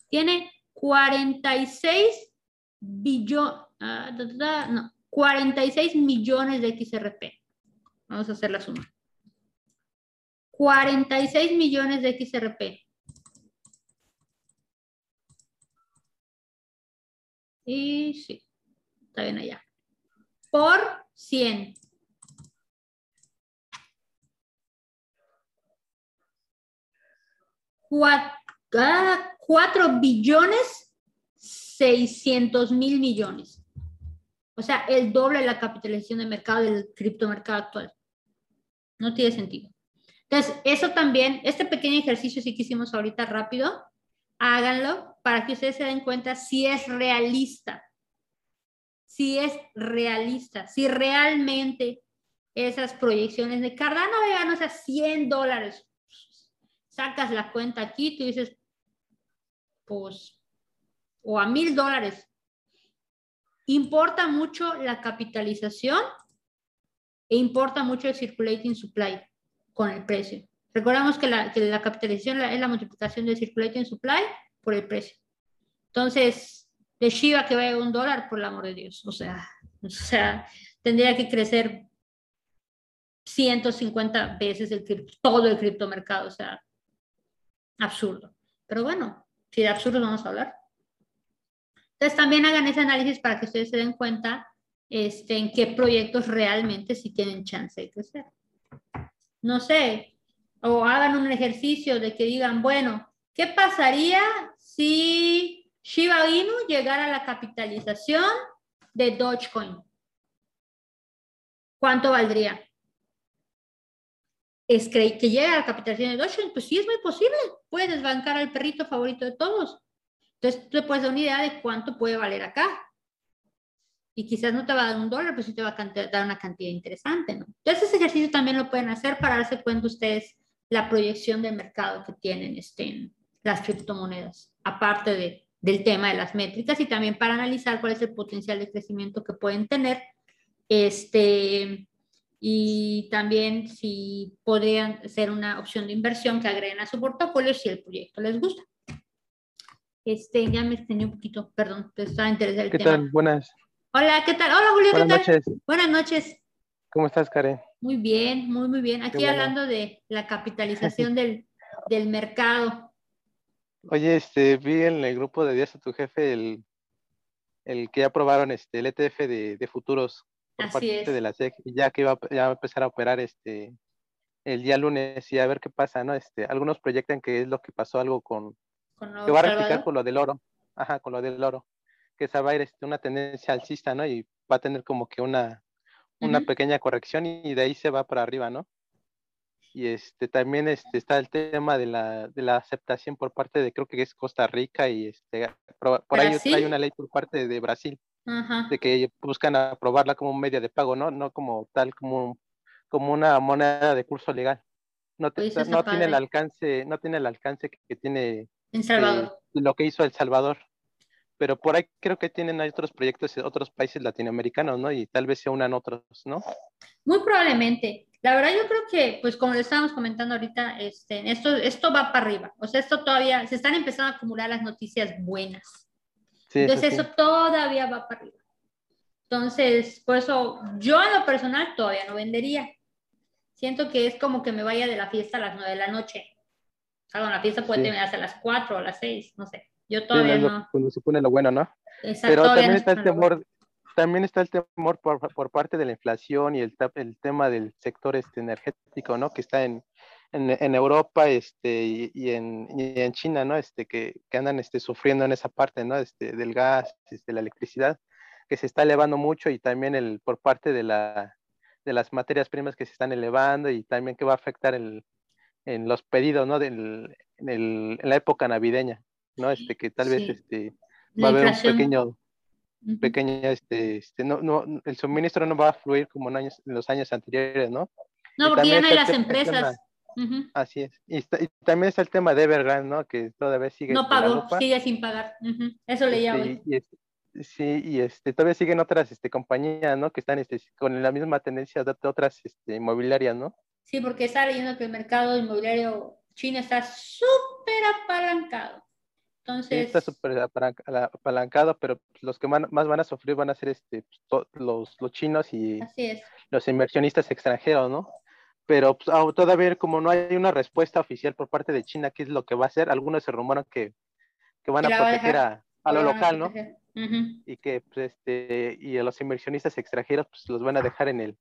tiene 46 billones, no, 46 millones de XRP. Vamos a hacer la suma. 46 millones de XRP. Y sí, está bien allá. Por 100. Cada 4 billones 600 mil millones. O sea, el doble de la capitalización de mercado del criptomercado actual. No tiene sentido. Entonces, eso también, este pequeño ejercicio sí que hicimos ahorita rápido, háganlo para que ustedes se den cuenta si es realista, si es realista, si realmente esas proyecciones de Cardano llegan a 100 dólares, sacas la cuenta aquí, tú dices, pues, o a mil dólares. Importa mucho la capitalización e importa mucho el circulating supply con el precio. Recordamos que la, capitalización es la multiplicación del circulating supply por el precio. Entonces, de Shiba que vaya un dólar, por el amor de Dios. O sea, o sea tendría que crecer 150 veces el, todo el criptomercado. O sea, absurdo. Pero bueno, si de absurdo vamos a hablar. Entonces, también hagan ese análisis para que ustedes se den cuenta este, en qué proyectos realmente sí tienen chance de crecer. No sé, o hagan un ejercicio de que digan, bueno, ¿qué pasaría si Shiba Inu llegara a la capitalización de Dogecoin? ¿Cuánto valdría? es que, que llegue a la capitalización de Deutsche, pues sí es muy posible. Puedes desbancar al perrito favorito de todos. Entonces, tú te puedes dar una idea de cuánto puede valer acá. Y quizás no te va a dar un dólar, pero sí te va a dar una cantidad interesante, ¿no? Entonces, ese ejercicio también lo pueden hacer para darse cuenta ustedes la proyección del mercado que tienen este, las criptomonedas, aparte de, del tema de las métricas y también para analizar cuál es el potencial de crecimiento que pueden tener. Este, y también si podrían ser una opción de inversión que agreguen a su portafolio si el proyecto les gusta. Este, ya me extendí un poquito, perdón, te estaba interesado el ¿Qué tal? Buenas. Hola, ¿qué tal? Hola, Julio, Buenas ¿qué tal? noches. Buenas noches. ¿Cómo estás, Karen? Muy bien, muy, muy bien. Aquí bueno. hablando de la capitalización del, del mercado. Oye, este, vi en el grupo de Díaz a tu jefe el, el que ya aprobaron este, el ETF de, de futuros por Así parte es. de la SEC, y ya que iba, ya va a empezar a operar este el día lunes y a ver qué pasa, ¿no? Este, algunos proyectan que es lo que pasó algo con, Con Nuevo que va a replicar con lo del oro, ajá, con lo del oro, que esa va a ir este, una tendencia alcista, ¿no? Y va a tener como que una, una pequeña corrección y de ahí se va para arriba, ¿no? Y este también este, está el tema de la, de la aceptación por parte de creo que es Costa Rica y este por, por ahí hay una ley por parte de Brasil Ajá. de que buscan aprobarla como un medio de pago, ¿no? No como tal como, como una moneda de curso legal. No, te- no tiene el alcance, no tiene el alcance que, que tiene En Salvador. eh, lo que hizo El Salvador. Pero por ahí creo que tienen otros proyectos en otros países latinoamericanos, ¿no? Y tal vez se unan otros, ¿no? Muy probablemente. La verdad yo creo que, pues como le estábamos comentando ahorita, este, esto, esto va para arriba. O sea, esto todavía, se están empezando a acumular las noticias buenas. Sí, eso Entonces sí. eso todavía va para arriba. Entonces, por eso yo en lo personal todavía no vendería. Siento que es como que me vaya de la fiesta a las 9 de la noche. O sea, bueno, la fiesta puede Sí. terminar hasta las 4 o a las 6, no sé. Yo todavía no cuando se pone lo bueno, ¿no? Exacto, Pero también está el en temor, también está el temor por, por parte de la inflación y el, el tema del sector este, energético, ¿no? Que está en, en, en Europa este, y, y en, y en China, ¿no? Este, que, que andan este, sufriendo en esa parte, ¿no? Este, del gas, este, la electricidad, que se está elevando mucho y también el, por parte de, la, de las materias primas que se están elevando y también que va a afectar el, en los pedidos, ¿no? Del, en, el- en la época navideña, ¿no? Este, que tal vez Sí. este, va a haber un pequeño. Pequeña, este, este, no, no, el suministro no va a fluir como en, años, en los años anteriores, ¿no? No, y porque ya no hay está las empresas. Así es. Y, está- y también está el tema de Evergrande, ¿no? Que todavía sigue No pagó, sigue sin pagar. Eso leía Este, hoy. y, y es- sí, y este, todavía siguen otras este, compañías, ¿no? Que están este, con la misma tendencia de, otras este, inmobiliarias, ¿no? Sí, porque estaba leyendo que el mercado inmobiliario chino está súper apalancado. Entonces, está súper apalanca- ala- apalancado, pero los que van- más van a sufrir van a ser este, pues, los, los chinos y los inversionistas extranjeros, ¿no? Pero pues, todavía como no hay una respuesta oficial por parte de China, ¿qué es lo que va a hacer? Algunos se rumoran que, que van a la va a proteger a, a lo local, ¿no? proteger. Ujú. Y que pues, este, y a los inversionistas extranjeros pues los van a dejar en el,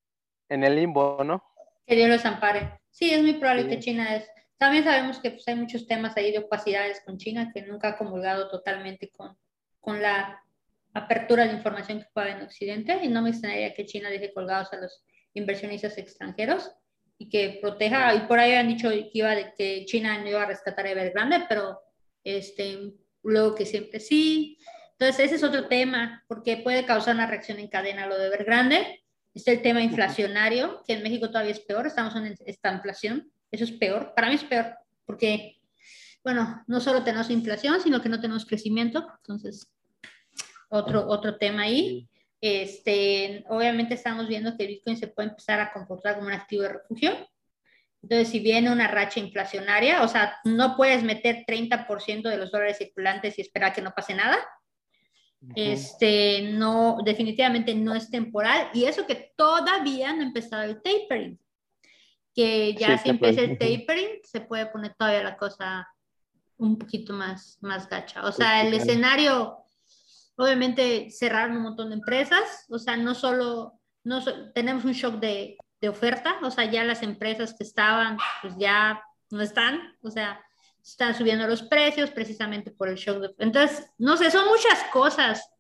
en el limbo, ¿no? Que Dios los ampare. Sí, es muy probable Sí. que China es. También sabemos que pues, hay muchos temas ahí de opacidades con China que nunca ha comulgado totalmente con, con la apertura de información que puede haber en Occidente y no me extrañaría que China deje colgados a los inversionistas extranjeros y que proteja, y por ahí han dicho que iba de que China no iba a rescatar a Evergrande, pero este, luego que siempre sí. Entonces ese es otro tema, porque puede causar una reacción en cadena lo de Evergrande. Está el tema inflacionario, que en México todavía es peor, estamos en esta inflación, eso es peor, para mí es peor, porque, bueno, no solo tenemos inflación, sino que no tenemos crecimiento, entonces, otro, otro tema ahí. Este, obviamente estamos viendo que Bitcoin se puede empezar a comportar como un activo de refugio. Entonces, si viene una racha inflacionaria, o sea, no puedes meter 30% de los dólares circulantes y esperar que no pase nada. Este, no, definitivamente no es temporal. Y eso que todavía no ha empezado el tapering. Que ya Sí, si empieza el tapering. se puede poner todavía la cosa un poquito más, más gacha. O sea, el claro. escenario, obviamente cerraron un montón de empresas, o sea, no solo, no so- tenemos un shock de, de oferta, o sea, ya las empresas que estaban, pues ya no están, o sea, están subiendo los precios precisamente por el shock de Entonces, no sé, son muchas cosas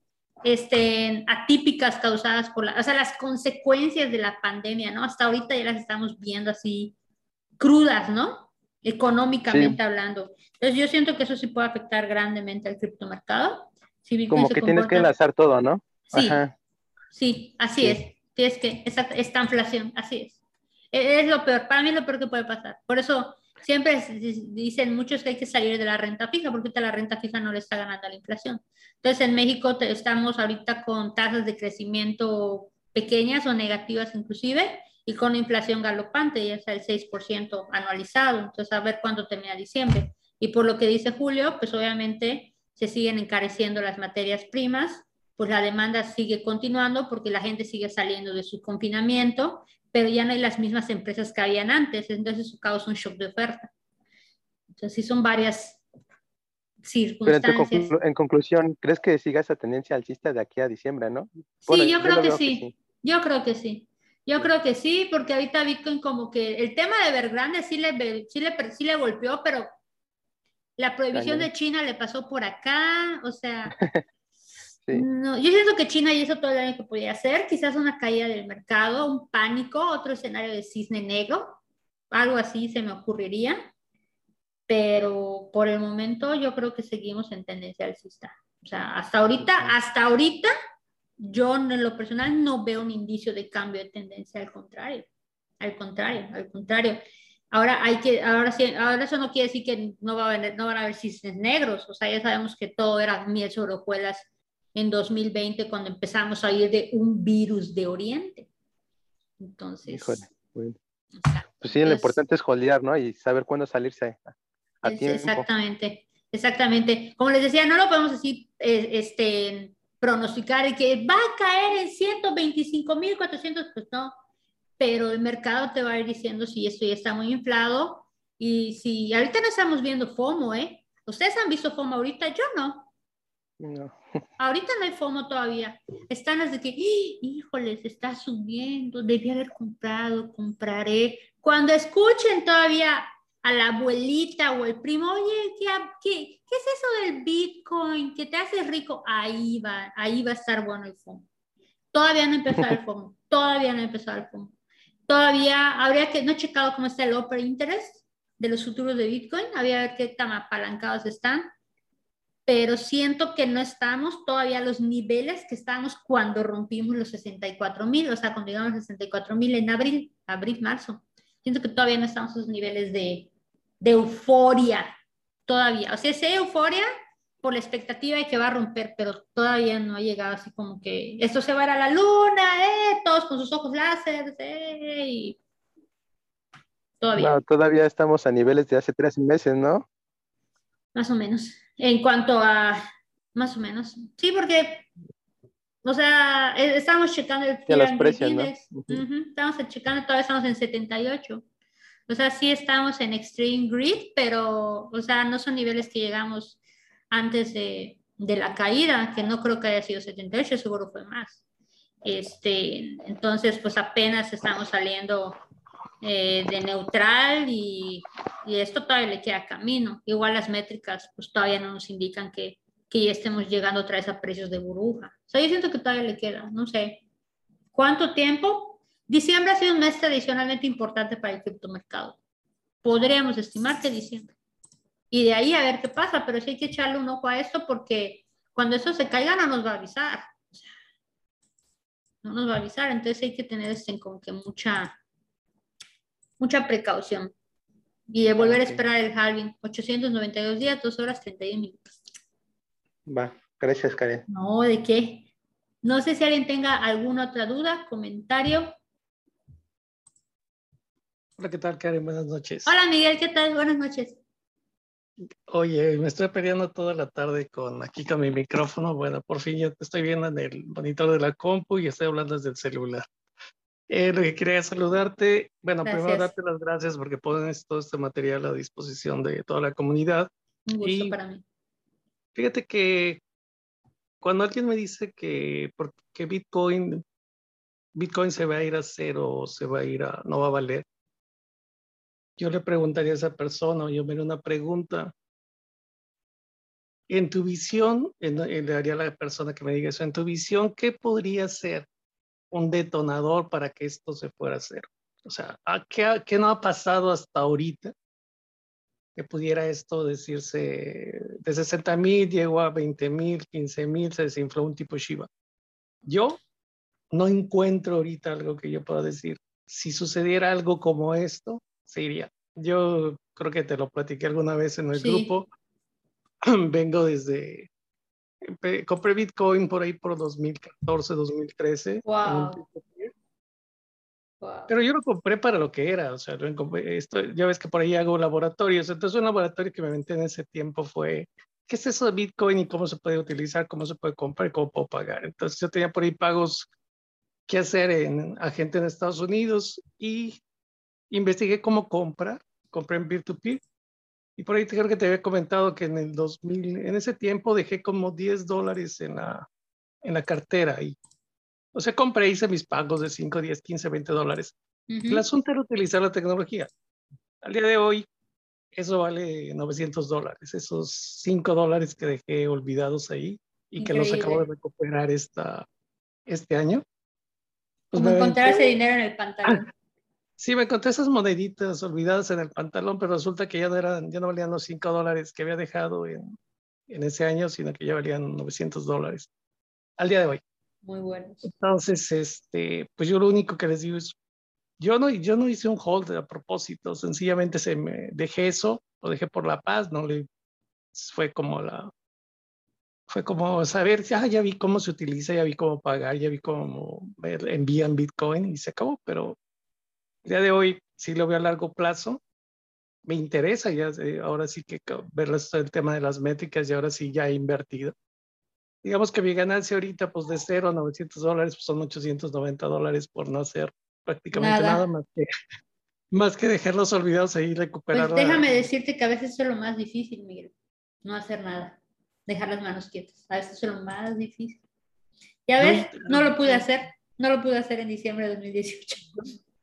este, atípicas causadas por la, o sea, las consecuencias de la pandemia, ¿no? Hasta ahorita ya las estamos viendo así crudas, ¿no? Económicamente hablando. Entonces yo siento que eso sí puede afectar grandemente al criptomercado. Como que tienes que enlazar todo, ¿no? Sí, sí, así es. Tienes que, esta, esta inflación, así es. E, es lo peor, para mí es lo peor que puede pasar. Por eso siempre dicen muchos que hay que salir de la renta fija, porque la renta fija no le está ganando a la inflación. Entonces, en México estamos ahorita con tasas de crecimiento pequeñas o negativas inclusive, y con inflación galopante, ya está el 6% anualizado. Entonces, a ver cuándo termina diciembre. Y por lo que dice Julio, pues obviamente se siguen encareciendo las materias primas, pues la demanda sigue continuando porque la gente sigue saliendo de su confinamiento pero ya no hay las mismas empresas que habían antes, entonces eso causa un shock de oferta. Entonces, sí son varias circunstancias. Pero en, conclusión, ¿crees que siga esa tendencia alcista de aquí a diciembre, no? sí, yo, creo que sí. Yo creo que sí. Yo creo que sí, porque ahorita Bitcoin como que el tema de Evergrande sí le, sí le, sí le golpeó, pero la prohibición de China le pasó por acá, o sea, No, yo siento que China eso todo el año que podía hacer, quizás una caída del mercado, un pánico, otro escenario de cisne negro, algo así se me ocurriría, pero por el momento yo creo que seguimos en tendencia alcista. O sea, hasta ahorita, hasta ahorita, yo en lo personal no veo un indicio de cambio de tendencia, al contrario, al contrario, al contrario. Ahora hay que, ahora sí, ahora eso no quiere decir que no, va a haber, no van a haber cisnes negros, o sea, ya sabemos que todo era miel sobre hojuelas en 2020 cuando empezamos a ir de un virus de Oriente. Entonces. Híjole, pues sí, lo importante es holdear, ¿no? Y saber cuándo salirse a, tiempo. Exactamente, exactamente. Como les decía, no lo podemos así eh, este, pronosticar que va a caer en 125 mil 400, pues no. Pero el mercado te va a ir diciendo si esto ya está muy inflado. Y si ahorita no estamos viendo FOMO, ¿eh? ¿Ustedes han visto FOMO ahorita? Yo no. No. Ahorita no hay FOMO todavía. Están las de que, ¡Ah! híjoles, está subiendo, debí haber comprado, compraré. Cuando escuchen todavía a la abuelita o el primo, oye, ¿qué, qué, qué es eso del Bitcoin? ¿Que te hace rico? Ahí va, ahí va a estar bueno el FOMO. Todavía no ha empezado el FOMO, todavía no ha empezado el FOMO. Todavía habría que, no he checado cómo está el Open Interest de los futuros de Bitcoin, había que ver qué tan apalancados están pero siento que no estamos todavía a los niveles que estábamos cuando rompimos los 64 mil, o sea, cuando llegamos a 64 mil en abril, abril, marzo. Siento que todavía no estamos a esos niveles de, de euforia, todavía. O sea, sí euforia por la expectativa de que va a romper, pero todavía no ha llegado así como que esto se va a ir a la luna, eh, todos con sus ojos láser, eh, y todavía. No, todavía estamos a niveles de hace tres meses, ¿no? Más o menos. En cuanto a, más o menos. Sí, porque, o sea, e, estamos checando el los precios, ¿no? estamos checando, todavía estamos en 78. O sea, sí estamos en extreme grid, pero, o sea, no son niveles que llegamos antes de, de la caída, que no creo que haya sido 78, seguro fue más. Este, entonces, pues apenas estamos saliendo eh, de neutral y, esto todavía le queda camino. Igual las métricas pues todavía no nos indican que, que ya estemos llegando otra vez a precios de burbuja. O sea, yo siento que todavía le queda, no sé. ¿Cuánto tiempo? Diciembre ha sido un mes tradicionalmente importante para el criptomercado. Podríamos estimar que diciembre. Y de ahí a ver qué pasa, pero sí hay que echarle un ojo a esto porque cuando eso se caiga no nos va a avisar. no nos va a avisar, entonces hay que tener este, como que mucha, mucha precaución. Y de volver a esperar el halving, 892 días, 2 horas 31 minutos. Va, gracias Karen. No, ¿de qué? No sé si alguien tenga alguna otra duda, comentario. Hola, ¿qué tal Karen? Buenas noches. Hola Miguel, ¿qué tal? Buenas noches. Oye, me estoy peleando toda la tarde con aquí con mi micrófono. Bueno, por fin ya te estoy viendo en el monitor de la compu y estoy hablando desde el celular. Eh, lo que quería saludarte, bueno, primero darte las gracias porque pones todo este material a disposición de toda la comunidad. Un gusto para mí. Fíjate que cuando alguien me dice que porque Bitcoin, Bitcoin se va a ir a cero, se va a ir a, no va a valer, yo le preguntaría a esa persona, yo me haría una pregunta. En tu visión, le haría a la persona que me diga eso, en tu visión, ¿qué podría ser un detonador para que esto se fuera a hacer. O sea, ¿qué, ¿qué no ha pasado hasta ahorita que pudiera esto decirse de 60 mil llegó a 20 mil, 15 mil, se desinfló un tipo Shiba. Yo no encuentro ahorita algo que yo pueda decir. Si sucediera algo como esto, se iría. Yo creo que te lo platiqué alguna vez en el grupo. Vengo desde, compré Bitcoin por ahí por 2014, 2013. Wow. Pero yo lo compré para lo que era, o sea, esto, ya ves que por ahí hago laboratorios, entonces un laboratorio que me inventé en ese tiempo fue, ¿qué es eso de Bitcoin y cómo se puede utilizar, cómo se puede comprar y cómo puedo pagar? Entonces yo tenía por ahí pagos que hacer en agente en Estados Unidos y investigué cómo compra, compré en peer-to-peer y por ahí creo que te había comentado que en el 2000, en ese tiempo dejé como 10 dólares en la, en la cartera y o sea, compré, hice mis pagos de 5, 10, 15, 20 dólares. El asunto era utilizar la tecnología. Al día de hoy, eso vale 900 dólares. Esos 5 dólares que dejé olvidados ahí y que los acabo de recuperar esta, este año. Pues Como encontrar ese dinero en el pantalón. Sí, me encontré esas moneditas olvidadas en el pantalón, pero resulta que ya no, eran, ya no valían los 5 dólares que había dejado en, en ese año, sino que ya valían 900 dólares al día de hoy. Muy buenos. Entonces, este, pues yo lo único que les digo es, yo no, yo no hice un hold a propósito, sencillamente se me dejé eso, lo dejé por la paz, no le, fue como la, fue como saber, ya, ya vi cómo se utiliza, ya vi cómo pagar, ya vi cómo envían Bitcoin y se acabó, pero el día de hoy sí lo veo a largo plazo, me interesa ya, ahora sí que ver el tema de las métricas y ahora sí ya he invertido digamos que mi ganancia ahorita, pues de 0 a 900 dólares, pues son 890 dólares por no hacer prácticamente nada, más, que, más que dejarlos olvidados ahí y recuperar. Pues déjame decirte que a veces es lo más difícil, Miguel, no hacer nada, dejar las manos quietas, a veces es lo más difícil. Ya ves, no lo pude hacer, no lo pude hacer en diciembre de 2018.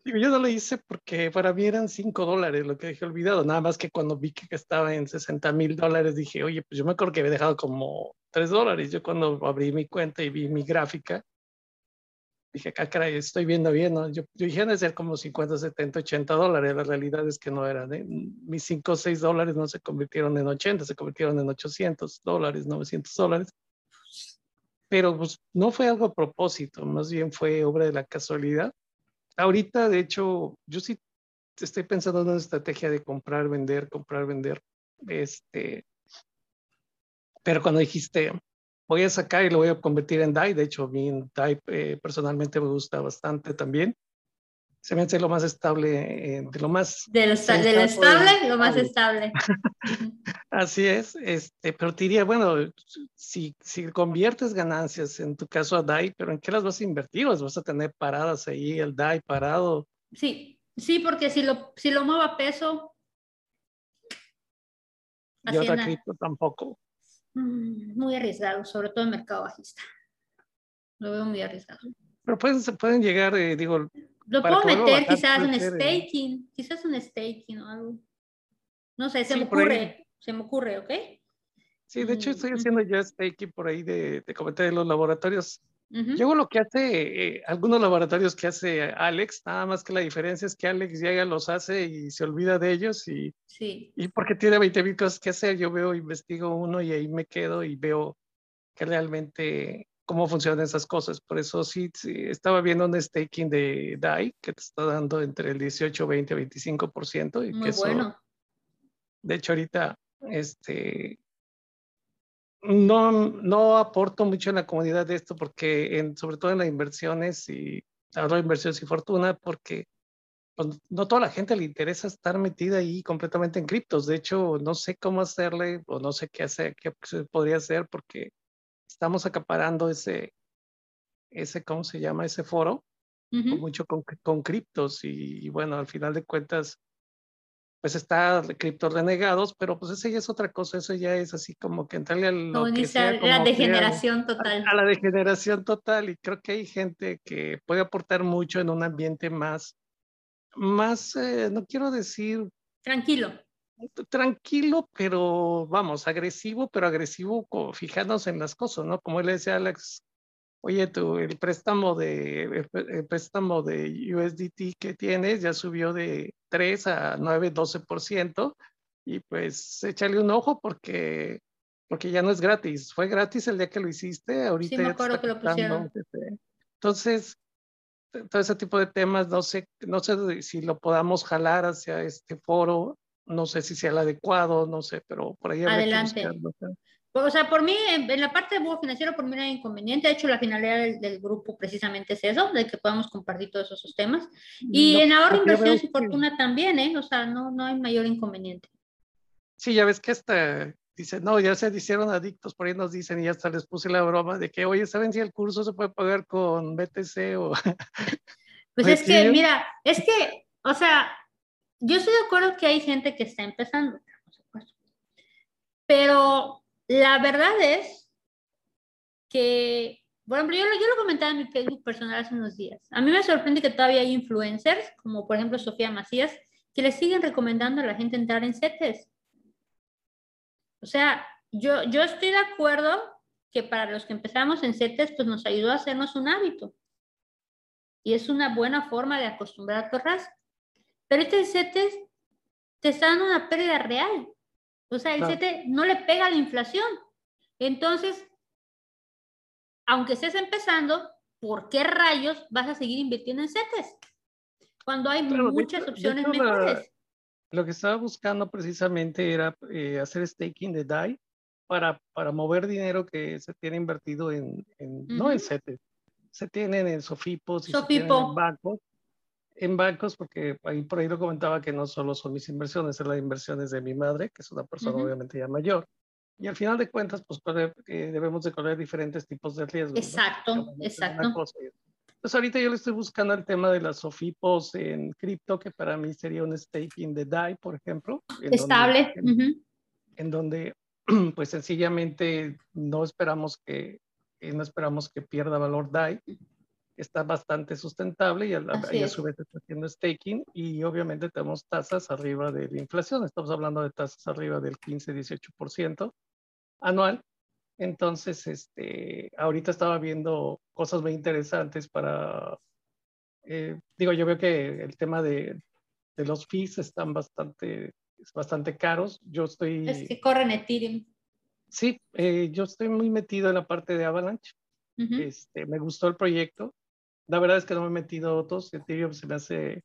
Yo no lo hice porque para mí eran 5 dólares lo que dejé olvidado. Nada más que cuando vi que estaba en 60 mil dólares dije, oye, pues yo me acuerdo que había dejado como 3 dólares. Yo cuando abrí mi cuenta y vi mi gráfica, dije, ah, caray, estoy viendo bien, ¿no? Yo, yo dije, de ser como 50, 70, 80 dólares. La realidad es que no eran. ¿eh? Mis 5 o 6 dólares no se convirtieron en 80, se convirtieron en 800 dólares, 900 dólares. Pero pues no fue algo a propósito, más bien fue obra de la casualidad ahorita, de hecho, yo sí estoy pensando en una estrategia de comprar, vender, comprar, vender. Este, pero cuando dijiste, voy a sacar y lo voy a convertir en DAI, de hecho, a mí DAI eh, personalmente me gusta bastante también. Se me hace lo más estable, eh, de lo más... De lo, estable, lo más estable. Así es, este, pero te diría, bueno, si, si conviertes ganancias, en tu caso a DAI, pero ¿en qué las vas a invertir? ¿Las vas a tener paradas ahí, el DAI parado? Sí, sí, porque si lo, si lo muevo a peso... Y otra cripto tampoco. Mm, muy arriesgado, sobre todo en mercado bajista. Lo veo muy arriesgado. Pero pueden, pueden llegar, eh, digo... Lo puedo meter quizás en staking, quizás un staking o algo. No sé, se me ocurre se me ocurre, ¿ok? Sí, de hecho estoy haciendo ya staking por ahí de, de comentar de los laboratorios. Yo lo que hace, eh, algunos laboratorios que hace Alex, nada más que la diferencia es que Alex llega, los hace y se olvida de ellos y, sí. y porque tiene 20 mil cosas que hacer, yo veo, investigo uno y ahí me quedo y veo que realmente cómo funcionan esas cosas. Por eso sí, estaba viendo un staking de DAI que te está dando entre el 18, 20, 25%. Y Muy que bueno. de hecho, ahorita este, no, no aporto mucho en la comunidad de esto porque en, sobre todo en las inversiones y hablo de inversiones y fortuna porque pues, no toda la gente le interesa estar metida ahí completamente en criptos. De hecho, no sé cómo hacerle o no sé qué hacer, qué se podría hacer porque estamos acaparando ese, ese ¿cómo se llama? Ese foro mucho con, con criptos y, y, bueno, al final de cuentas pues está cripto renegados, pero pues ese ya es otra cosa, eso ya es así como que entrarle a lo que sea, la degeneración total. A, la degeneración total y creo que hay gente que puede aportar mucho en un ambiente más, más, eh, no quiero decir... Tranquilo. Tranquilo, pero vamos, agresivo, pero agresivo fijándose en las cosas, ¿no? Como él decía Alex, oye, tú, el préstamo de, el préstamo de USDT que tienes ya subió de 3 a 9, 12%, y pues échale un ojo porque, porque ya no es gratis. Fue gratis el día que lo hiciste, ahorita sí, me acuerdo que lo pusieron. Entonces, todo ese tipo de temas, no sé, no sé si lo podamos jalar hacia este foro, no sé si sea el adecuado, no sé, pero por ahí Adelante. O sea, por mí, en, la parte de búho financiero, por mí no hay inconveniente. De hecho, la finalidad del, grupo precisamente es eso, de que podamos compartir todos esos temas. Y en ahorro, inversión y fortuna también, ¿eh? O sea, no, no hay mayor inconveniente. Sí, ya ves que hasta dice, no, ya se hicieron adictos, por ahí nos dicen, y hasta les puse la broma de que, oye, ¿saben si el curso se puede pagar con BTC o...? Pues es que, mira, es que, o sea, yo estoy de acuerdo que hay gente que está empezando, pero la verdad es que, por ejemplo, yo, yo lo comentaba en mi Facebook personal hace unos días. A mí me sorprende que todavía hay influencers, como por ejemplo Sofía Macías, que le siguen recomendando a la gente entrar en CETES. O sea, yo, yo estoy de acuerdo que para los que empezamos en CETES, pues nos ayudó a hacernos un hábito. Y es una buena forma de acostumbrar a torras. Pero este CETES te está dando una pérdida real. O sea, el CETES no le pega a la inflación. Entonces, aunque estés empezando, ¿por qué rayos vas a seguir invirtiendo en CETES? Cuando hay muchas opciones mejores. Lo que estaba buscando precisamente era eh, hacer staking de DAI para, para mover dinero que se tiene invertido en, no en CETES, se tienen en Sofipos y en bancos. En bancos, porque ahí por ahí lo comentaba que no solo son mis inversiones, son las inversiones de mi madre, que es una persona obviamente ya mayor. Y al final de cuentas, pues eh, debemos de correr diferentes tipos de riesgos. Exacto, exacto. Pues ahorita yo le estoy buscando el tema de las SOFIPOS en cripto, que para mí sería un staking de DAI, por ejemplo. Estable. en, donde, pues sencillamente no esperamos que, no esperamos que pierda valor DAI. Está bastante sustentable y a, y su vez está haciendo staking y obviamente tenemos tasas arriba de la inflación. Estamos hablando de tasas arriba del 15-18% anual entonces, este, ahorita estaba viendo cosas muy interesantes para, eh, digo, yo veo que el tema de, de, los fees están bastante, bastante caros. Yo estoy... Es que corren Ethereum. Sí, eh, yo estoy muy metido en la parte de Avalanche. este, me gustó el proyecto. La verdad es que no me he metido a otros. Ethereum se me hace,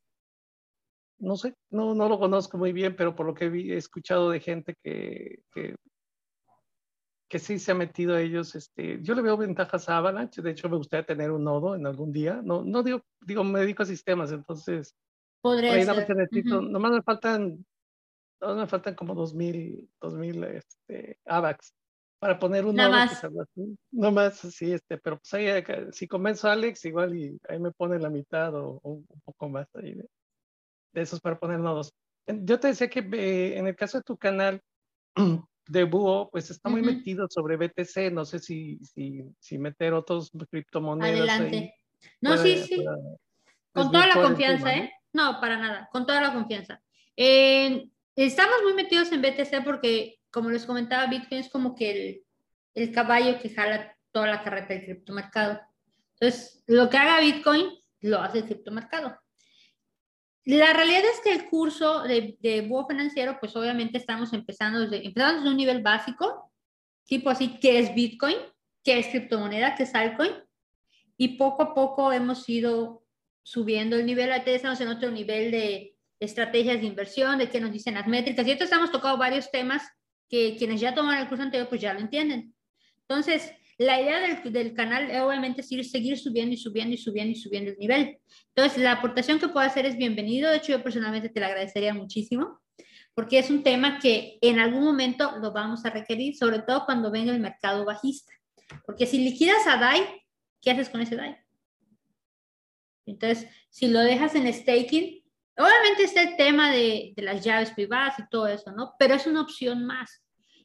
no sé, no, no lo conozco muy bien, pero por lo que he escuchado de gente que, que que sí se ha metido a ellos, este, yo le veo ventajas a Avalanche, de hecho me gustaría tener un nodo en algún día, no, no digo, digo, me dedico a sistemas, entonces, podría ser. Necesito, Nomás me faltan, nomás me faltan como 2000, 2000 este, AVAX para poner un nodo. Más. no más, sí, este, pero pues ahí, si convenzo a Alex, igual y ahí me pone la mitad o, un poco más ahí de, de, esos para poner nodos. Yo te decía que eh, en el caso de tu canal, de Búho, pues está muy metido sobre BTC, no sé si, si, si meter otros criptomonedas. Adelante. no, sí, sí. con toda la confianza, ¿eh? ¿no? para nada, con toda la confianza. estamos muy metidos en BTC porque, como les comentaba, Bitcoin es como que el, el caballo que jala toda la carreta del criptomercado. Entonces, lo que haga Bitcoin, lo hace el criptomercado. La realidad es que el curso de, de búho financiero, pues obviamente estamos empezando desde, empezando desde un nivel básico, tipo así, ¿qué es Bitcoin? ¿Qué es criptomoneda? ¿Qué es altcoin? Y poco a poco hemos ido subiendo el nivel, ahorita estamos en otro nivel de estrategias de inversión, de qué nos dicen las métricas, y entonces hemos tocado varios temas que quienes ya toman el curso anterior, pues ya lo entienden. Entonces, la idea del, del, canal obviamente es ir, seguir subiendo y subiendo y subiendo y subiendo el nivel. Entonces, la aportación que puedo hacer es bienvenido. De hecho, yo personalmente te la agradecería muchísimo, porque es un tema que en algún momento lo vamos a requerir, sobre todo cuando venga el mercado bajista. Porque si liquidas a DAI, ¿qué haces con ese DAI? Entonces, si lo dejas en staking, obviamente está el tema de, de las llaves privadas y todo eso, ¿no? Pero es una opción más.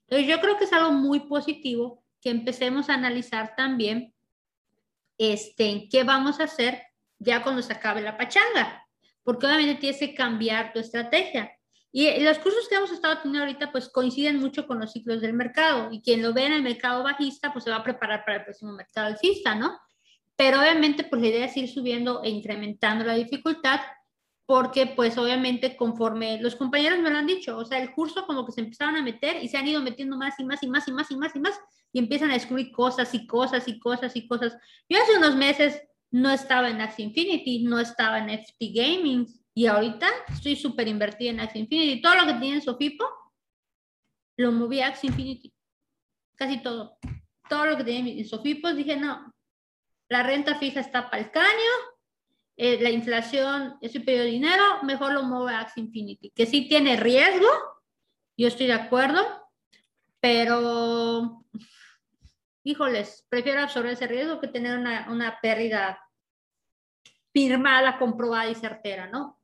Entonces, yo creo que es algo muy positivo que empecemos a analizar también este, qué vamos a hacer ya cuando se acabe la pachanga, porque obviamente tienes que cambiar tu estrategia. Y los cursos que hemos estado teniendo ahorita pues coinciden mucho con los ciclos del mercado y quien lo ve en el mercado bajista pues se va a preparar para el próximo mercado alcista, ¿no? pero obviamente pues la idea es ir subiendo e incrementando la dificultad porque pues obviamente conforme los compañeros me lo han dicho, o sea, el curso como que se empezaron a meter y se han ido metiendo más y más y más y más y más y más y empiezan a descubrir cosas y cosas y cosas y cosas. Yo hace unos meses no estaba en Axie Infinity, no estaba en FT Gaming y ahorita estoy súper invertida en Axie Infinity. Todo lo que tiene en Sofipo lo moví a Axie Infinity. Casi todo. Todo lo que tiene en Sofipo dije, no, la renta fija está para el caño, eh, la inflación es superior de dinero, mejor lo mueve a Axie Infinity, que sí tiene riesgo, yo estoy de acuerdo, pero, híjoles, prefiero absorber ese riesgo que tener una, una pérdida firmada, comprobada y certera, ¿no?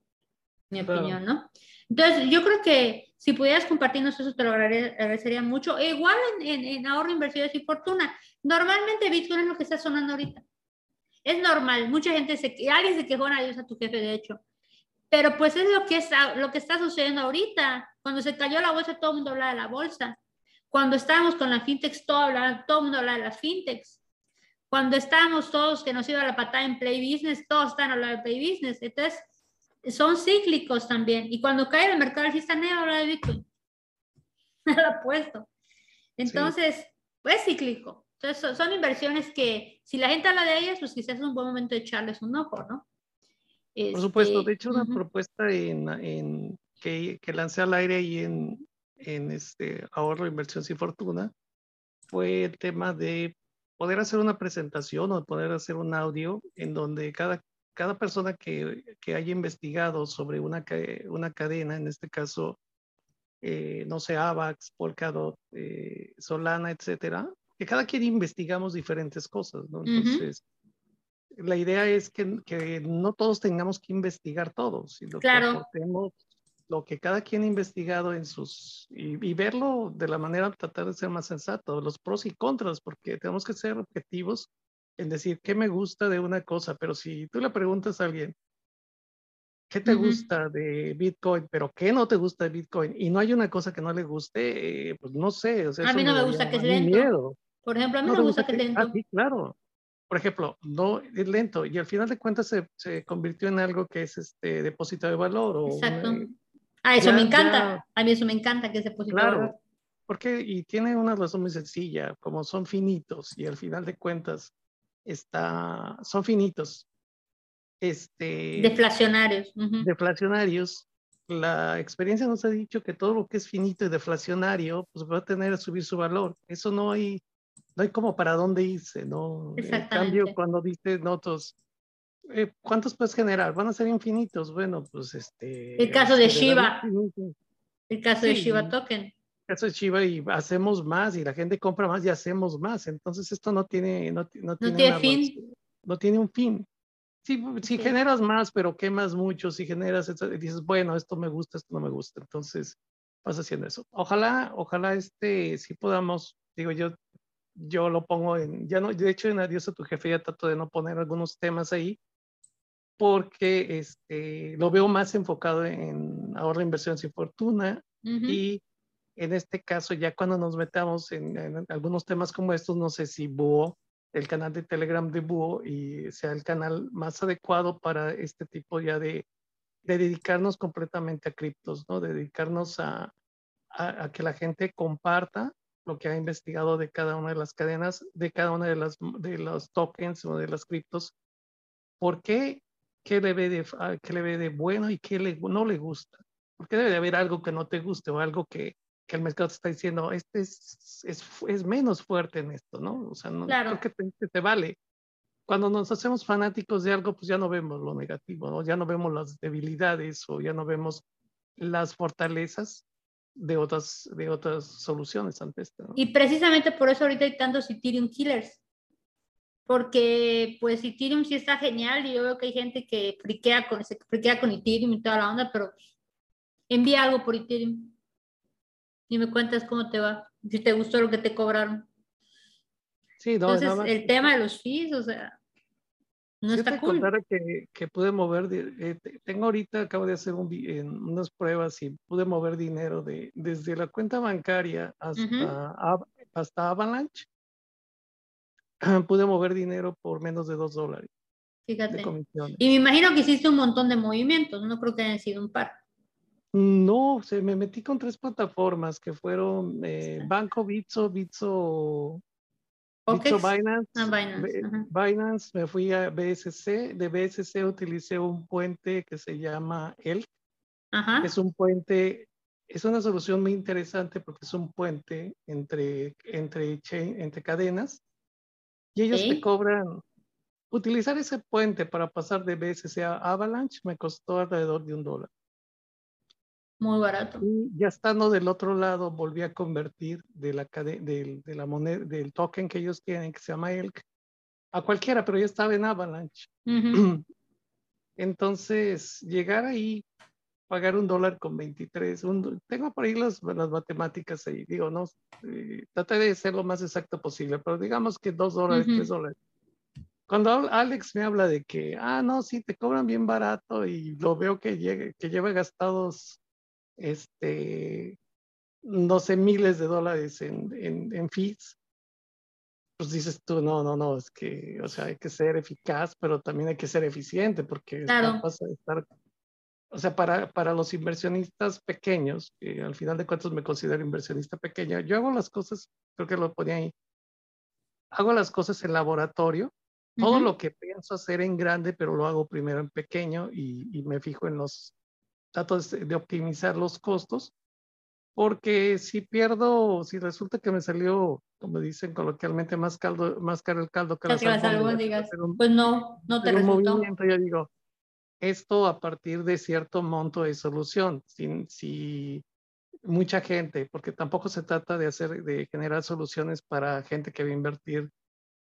Mi opinión, ¿no? Entonces, yo creo que si pudieras compartirnos eso, te lo agradecería mucho. E igual en, en, en ahorro, inversiones y fortuna. Normalmente Bitcoin es lo que está sonando ahorita. Es normal, mucha gente se, alguien se quejó, Dios a tu jefe, de hecho. Pero pues es lo que, está, lo que está sucediendo ahorita. Cuando se cayó la bolsa, todo el mundo hablaba de la bolsa. Cuando estábamos con la fintech, todo, todo el mundo hablaba de las fintechs. Cuando estábamos todos que nos iba la patada en play business, todos están hablando de play business. Entonces, son cíclicos también. Y cuando cae el mercado alcista negro, habla de Bitcoin. lo apuesto. Entonces, pues cíclico. Entonces, son, inversiones que, si la gente habla de ellas, pues quizás es un buen momento de echarles un ojo, ¿no? Por supuesto, este, de hecho, una propuesta en, en que, que, lancé al aire y en, en este ahorro, inversión sin fortuna, fue el tema de poder hacer una presentación o poder hacer un audio en donde cada, cada persona que, que haya investigado sobre una, una cadena, en este caso, eh, no sé, AVAX, Polkadot, eh, Solana, etcétera, que cada quien investigamos diferentes cosas, ¿no? Entonces, la idea es que, que, no todos tengamos que investigar todos, sino claro. que lo que cada quien ha investigado en sus, y, verlo de la manera, tratar de ser más sensato, los pros y contras, porque tenemos que ser objetivos en decir qué me gusta de una cosa, pero si tú le preguntas a alguien, ¿qué te gusta de Bitcoin? Pero ¿qué no te gusta de Bitcoin? Y no hay una cosa que no le guste, eh, pues no sé. O sea, a mí no me gusta que es lento. Miedo. Por ejemplo, a mí no, me gusta que es lento. Ah, sí, claro. Por ejemplo, no es lento y al final de cuentas se, se convirtió en algo que es este depósito de valor. O Exacto. ah, eso me encanta. A mí eso me encanta que es depósito claro, de valor. Porque, y tiene una razón muy sencilla, como son finitos y al final de cuentas está, son finitos. Este, deflacionarios. Deflacionarios. La experiencia nos ha dicho que todo lo que es finito y deflacionario, pues va a tener a subir su valor. Eso no hay, no hay como para dónde irse, ¿no? En cambio, cuando dices notos, eh, ¿cuántos puedes generar? Van a ser infinitos. Bueno, pues este. El caso de Shiba. El caso de Shiba Token. El caso de Shiba y hacemos más y la gente compra más y hacemos más. Entonces esto no tiene, no, no tiene, fin. No tiene un fin. Si, si generas más, pero quemas mucho, si generas, dices, bueno, esto me gusta, esto no me gusta. Entonces vas haciendo eso. Ojalá, ojalá este, si podamos, digo yo, yo lo pongo en, ya no, de hecho en Adiós a tu jefe ya trato de no poner algunos temas ahí, porque este, lo veo más enfocado en ahorro, inversión sin fortuna y en este caso ya cuando nos metamos en, en, algunos temas como estos, no sé si Búho, el canal de Telegram de Búho y sea el canal más adecuado para este tipo ya de, de dedicarnos completamente a criptos, ¿no? dedicarnos a, a, a que la gente comparta lo que ha investigado de cada una de las cadenas, de cada una de las de los tokens o de las criptos, ¿por qué? ¿Qué le ve de, qué le ve de bueno y qué le, no le gusta? ¿Por qué debe de haber algo que no te guste o algo que, que el mercado te está diciendo, este es, es, es, menos fuerte en esto, ¿no? O sea, no claro. creo que te, te, vale. Cuando nos hacemos fanáticos de algo, pues ya no vemos lo negativo, ¿no? Ya no vemos las debilidades o ya no vemos las fortalezas de otras, de otras soluciones ante esto. ¿no? Y precisamente por eso ahorita hay tantos Ethereum killers. Porque pues Ethereum sí está genial y yo veo que hay gente que friquea con, se friquea con Ethereum y toda la onda, pero envía algo por Ethereum y me cuentas cómo te va, si te gustó lo que te cobraron. Sí, no, Entonces, el tema de los fees, o sea, no está cool. que, que pude mover, eh, tengo ahorita, acabo de hacer un, en unas pruebas y pude mover dinero de, desde la cuenta bancaria hasta, uh -huh. hasta Avalanche pude mover dinero por menos de dos dólares. Fíjate. Y me imagino que hiciste un montón de movimientos, no creo que hayan sido un par. No, se me metí con tres plataformas que fueron eh, Banco Bitso, Bitso, Bitso Binance, ah, Binance, me fui a BSC, de BSC utilicé un puente que se llama ELK, es un puente, es una solución muy interesante porque es un puente entre, entre, entre cadenas. Y ellos te cobran, utilizar ese puente para pasar de BSC a Avalanche me costó alrededor de un dólar. Muy barato. Y ya estando del otro lado, volví a convertir de la, de, de la moneda, del token que ellos tienen, que se llama ELK, a cualquiera, pero ya estaba en Avalanche. Entonces, llegar ahí, pagar un dólar con 23, tengo por ahí las, las matemáticas ahí, digo, no, eh, traté de ser lo más exacto posible, pero digamos que dos dólares, tres dólares. Cuando Alex me habla de que, ah, no, sí, te cobran bien barato y lo veo que, llegue, que lleva gastados este, no sé, miles de dólares en, en, en fees, pues dices tú, no, no, no, es que, o sea, hay que ser eficaz, pero también hay que ser eficiente, porque claro. estar, o sea, para, para los inversionistas pequeños, que al final de cuentas me considero inversionista pequeño, yo hago las cosas, creo que lo ponía ahí, hago las cosas en laboratorio, todo lo que pienso hacer en grande, pero lo hago primero en pequeño y, y me fijo en los trato de optimizar los costos, porque si pierdo, si resulta que me salió, como dicen coloquialmente, más caldo, más caro el caldo que las albóndigas, pues no, no te resultó. Yo digo, esto a partir de cierto monto de solución, si, si mucha gente, porque tampoco se trata de hacer, de generar soluciones para gente que va a invertir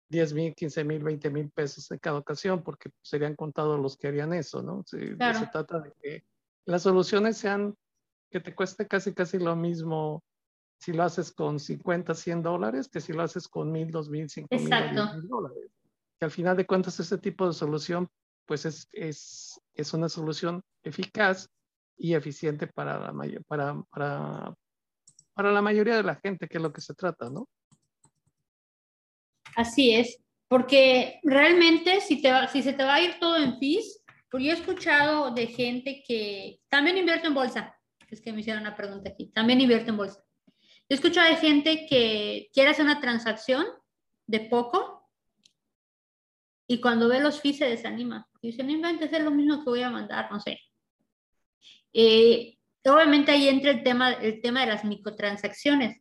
10 mil, 15 mil, 20 mil pesos en cada ocasión, porque serían contados los que harían eso, ¿no? Se, se trata de que las soluciones sean que te cueste casi, casi lo mismo si lo haces con 50, 100 dólares que si lo haces con 1000, 2000, 5000, mil dólares. Que al final de cuentas ese tipo de solución pues es, es, es una solución eficaz y eficiente para la, para, para, para la mayoría de la gente, que es lo que se trata, ¿no? Así es, porque realmente si, te si se te va a ir todo en fees, porque yo he escuchado de gente que también invierte en bolsa. Es que me hicieron una pregunta aquí. También invierte en bolsa. He escuchado de gente que quiere hacer una transacción de poco y cuando ve los fees se desanima. Y dice, no inventes, es lo mismo que voy a mandar, no sé. Eh, obviamente ahí entra el tema, el tema de las microtransacciones,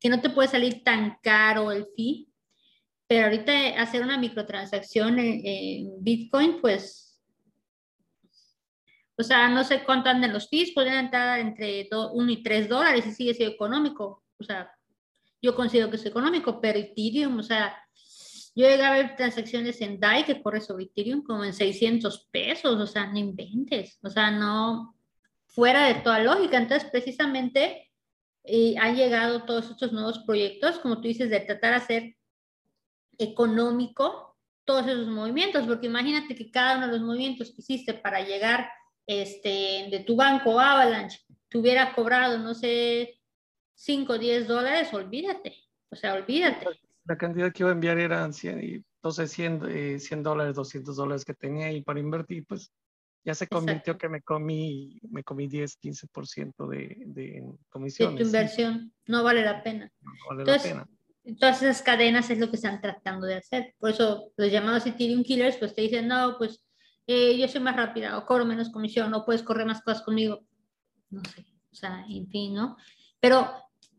que no te puede salir tan caro el fee, pero ahorita hacer una microtransacción en Bitcoin, pues o sea, no sé cuánto andan los fees, podrían entrar entre 1 y 3 dólares y sigue siendo económico. O sea, yo considero que es económico, pero Ethereum, o sea, yo llegué a ver transacciones en DAI que corre sobre Ethereum como en 600 pesos, o sea, no inventes, o sea, no, fuera de toda lógica. Entonces, precisamente, y han llegado todos estos nuevos proyectos, como tú dices, de tratar de hacer económico todos esos movimientos, porque imagínate que cada uno de los movimientos que hiciste para llegar este, de tu banco Avalanche te hubiera cobrado, no sé, 5 o 10 dólares, olvídate. O sea, olvídate. La cantidad que iba a enviar eran 100, y entonces 100, 100 eh, dólares, 200 dólares que tenía ahí para invertir, pues ya se convirtió que me comí, me comí 10, 15% de, de comisiones. De tu inversión, no vale la pena. No vale la pena. Todas esas cadenas es lo que están tratando de hacer. Por eso los llamados Ethereum Killers, pues te dicen, no, pues eh, yo soy más rápida o cobro menos comisión o puedes correr más cosas conmigo. No sé, o sea, en fin, ¿no? Pero,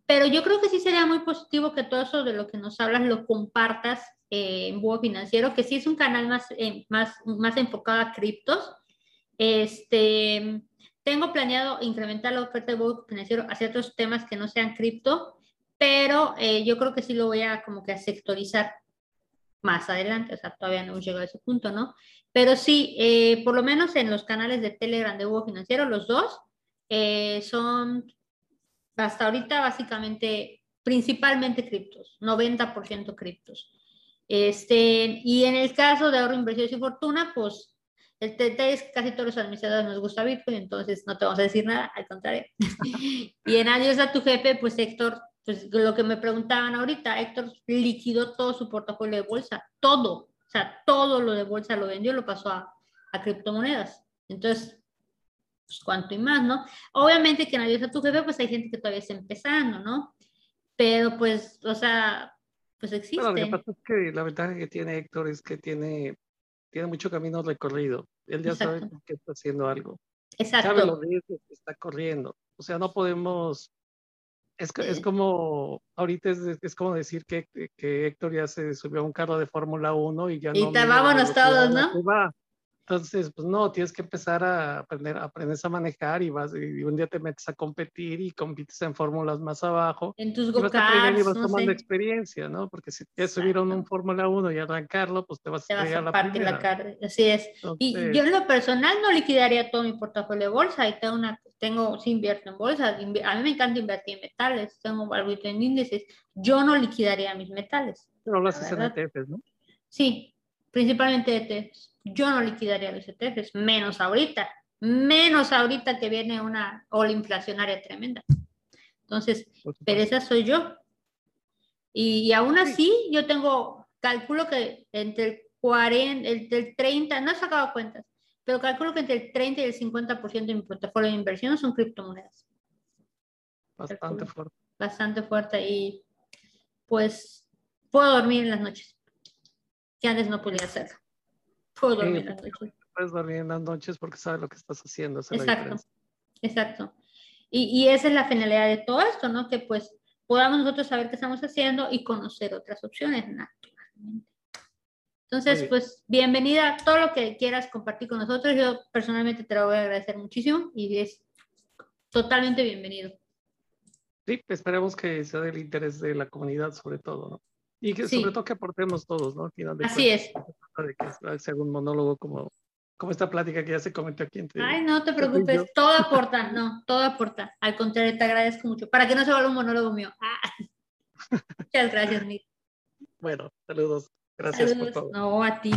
pero yo creo que sí sería muy positivo que todo eso de lo que nos hablas lo compartas eh, en Búho Financiero, que sí es un canal más, eh, más, más enfocado a criptos. Este, tengo planeado incrementar la oferta de Búho Financiero hacia otros temas que no sean cripto, pero yo creo que sí lo voy a como que a sectorizar más adelante, o sea, todavía no hemos llegado a ese punto, ¿no? Pero sí, eh, por lo menos en los canales de Telegram de Hugo Financiero, los dos eh, son hasta ahorita básicamente, principalmente criptos, 90% criptos. Este, y en el caso de ahorro, inversiones y fortuna, pues el detalle es casi todos los administradores nos gusta Bitcoin, entonces no te vamos a decir nada, al contrario. y en Adiós a tu jefe, pues Héctor pues lo que me preguntaban ahorita, Héctor liquidó todo su portafolio de bolsa, todo, o sea, todo lo de bolsa lo vendió, lo pasó a, a criptomonedas. Entonces, pues cuánto y más, ¿no? Obviamente que nadie a tu jefe, pues hay gente que todavía está empezando, ¿no? Pero pues, o sea, pues existe. Bueno, lo que pasa es que la ventaja que tiene Héctor es que tiene, tiene mucho camino recorrido. Él ya sabe que está haciendo algo. Exacto. Sabe los riesgos que está corriendo. O sea, no podemos es, es, como, ahorita es, es como decir que, que, Héctor ya se subió a un carro de Fórmula 1 y ya y no. Y te vámonos todos, ¿no? Entonces, pues no, tienes que empezar a aprender, aprendes a manejar y vas y un día te metes a competir y compites en fórmulas más abajo. En tus go y vas, y vas tomando experiencia, ¿no? Porque si subir a un Fórmula 1 y arrancarlo, pues te vas te a a la partir la carne. Así es. y yo en lo personal no liquidaría todo mi portafolio de bolsa y tengo una, tengo, sí invierto en bolsa, a mí me encanta invertir en metales, tengo algo en índices, yo no liquidaría mis metales. Pero lo haces en ETFs, ¿no? Sí, principalmente ETFs yo no liquidaría los ETFs, menos ahorita, menos ahorita que viene una ola inflacionaria tremenda. Entonces, pero esa soy yo. Y, aún así, yo tengo, calculo que entre el 40, entre el 30, no he sacado cuentas, pero calculo que entre el 30 y el 50% de mi portafolio de inversión son criptomonedas. Bastante fuerte. Bastante fuerte y pues puedo dormir en las noches, que antes no podía hacerlo. Puedo dormir en las noches. Puedes dormir en las noches porque sabes lo que estás haciendo. exacto, exacto. Y, y, esa es la finalidad de todo esto, ¿no? Que pues podamos nosotros saber qué estamos haciendo y conocer otras opciones, naturalmente. Entonces, pues bienvenida a todo lo que quieras compartir con nosotros. Yo personalmente te lo voy a agradecer muchísimo y es totalmente bienvenido. Sí, esperemos que sea del interés de la comunidad sobre todo, ¿no? Y que sobre todo que aportemos todos, ¿no? Así es. De que sea un monólogo como, como esta plática que ya se comentó aquí entre. Ay, no te preocupes, todo aporta, no, todo aporta. Al contrario, te agradezco mucho. Para que no se vuelva un monólogo mío. Ah. Muchas gracias, Mir. Bueno, saludos. Gracias por todo. No, a ti.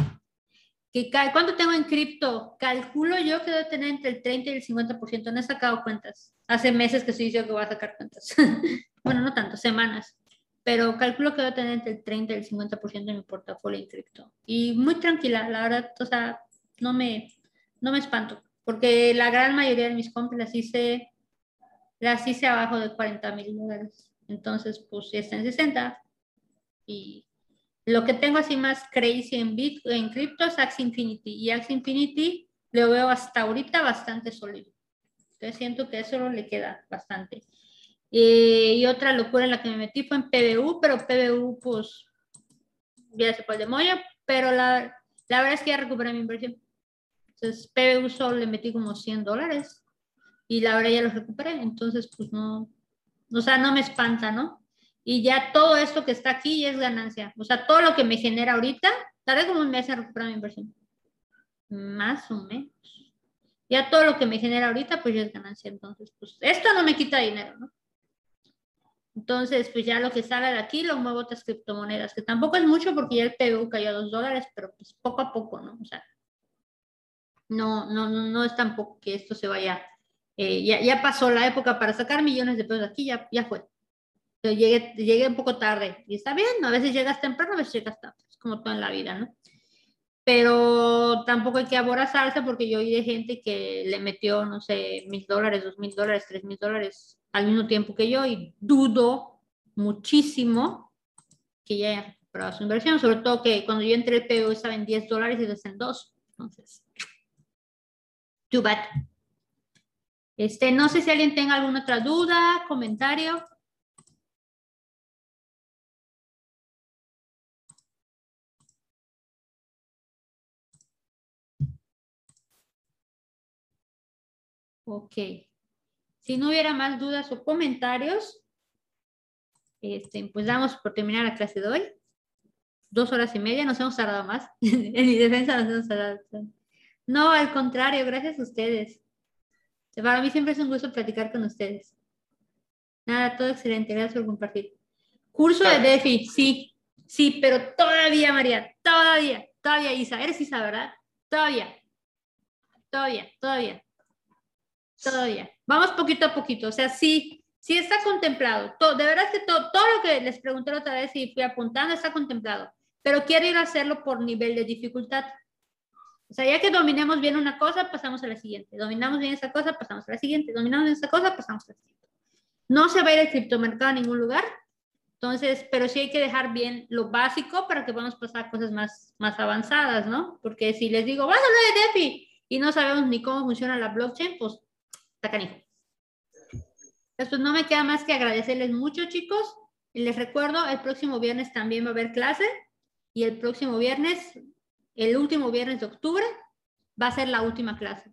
¿Cuánto tengo en cripto? Calculo yo que debo tener entre el 30 y el 50%. No he sacado cuentas. Hace meses que estoy diciendo que voy a sacar cuentas. bueno, no tanto, semanas pero calculo que voy a tener entre el 30 y el 50% de mi portafolio en cripto. Y muy tranquila, la verdad, o sea, no me, no me espanto, porque la gran mayoría de mis compras las hice, las hice abajo de 40 mil dólares. Entonces, pues ya está en 60. Y lo que tengo así más crazy en Bitcoin, en cripto es Axie Infinity. Y Axie Infinity lo veo hasta ahorita bastante sólido. Entonces siento que eso le queda bastante. Eh, y otra locura en la que me metí fue en PBU, pero PBU, pues, ya se fue de moya, pero la, la verdad es que ya recuperé mi inversión. Entonces, PBU solo le metí como 100 dólares y la verdad ya los recuperé. Entonces, pues no, o sea, no me espanta, ¿no? Y ya todo esto que está aquí es ganancia. O sea, todo lo que me genera ahorita, tarde como un mes en recuperar mi inversión. Más o menos. Ya todo lo que me genera ahorita, pues ya es ganancia. Entonces, pues esto no me quita dinero, ¿no? Entonces, pues ya lo que sale de aquí lo muevo a otras criptomonedas, que tampoco es mucho porque ya el PBU cayó a dos dólares, pero pues poco a poco, ¿no? O sea, no, no, no, no es tampoco que esto se vaya, eh, ya, ya, pasó la época para sacar millones de pesos de aquí, ya, ya fue. Pero llegué, llegué un poco tarde y está bien, ¿no? a veces llegas temprano, a veces llegas tarde, es como todo en la vida, ¿no? Pero tampoco hay que aborazarse porque yo oí de gente que le metió, no sé, mil dólares, dos mil dólares, tres mil dólares al mismo tiempo que yo y dudo muchísimo que ya haya recuperado su inversión, sobre todo que cuando yo entré el PO estaba en 10 dólares y desde en 2. Entonces, too bad. Este, no sé si alguien tenga alguna otra duda, comentario. Ok. Si no hubiera más dudas o comentarios, este, pues damos por terminar la clase de hoy. Dos horas y media, nos hemos tardado más. en mi defensa nos hemos tardado. No, al contrario, gracias a ustedes. Para mí siempre es un gusto platicar con ustedes. Nada, todo excelente. Gracias por compartir. Curso de DeFi, sí, sí, pero todavía, María, todavía, todavía, Isa. Eres Isa, ¿verdad? Todavía, todavía, todavía, todavía. Vamos poquito a poquito, o sea, sí, Sí está contemplado. Todo, de verdad que todo, todo lo que les pregunté otra vez y fui apuntando está contemplado, pero quiero ir a hacerlo por nivel de dificultad. O sea, ya que dominemos bien una cosa, pasamos a la siguiente. Dominamos bien esa cosa, pasamos a la siguiente. Dominamos bien esa cosa, pasamos a la siguiente. No se va a ir el criptomercado a ningún lugar. Entonces, pero sí hay que dejar bien lo básico para que podamos pasar cosas más, más avanzadas, ¿no? Porque si les digo, vamos a hablar de DeFi y no sabemos ni cómo funciona la blockchain, pues está canijo. Entonces, no me queda más que agradecerles mucho, chicos. Y les recuerdo, el próximo viernes también va a haber clase. Y el próximo viernes, el último viernes de octubre, va a ser la última clase.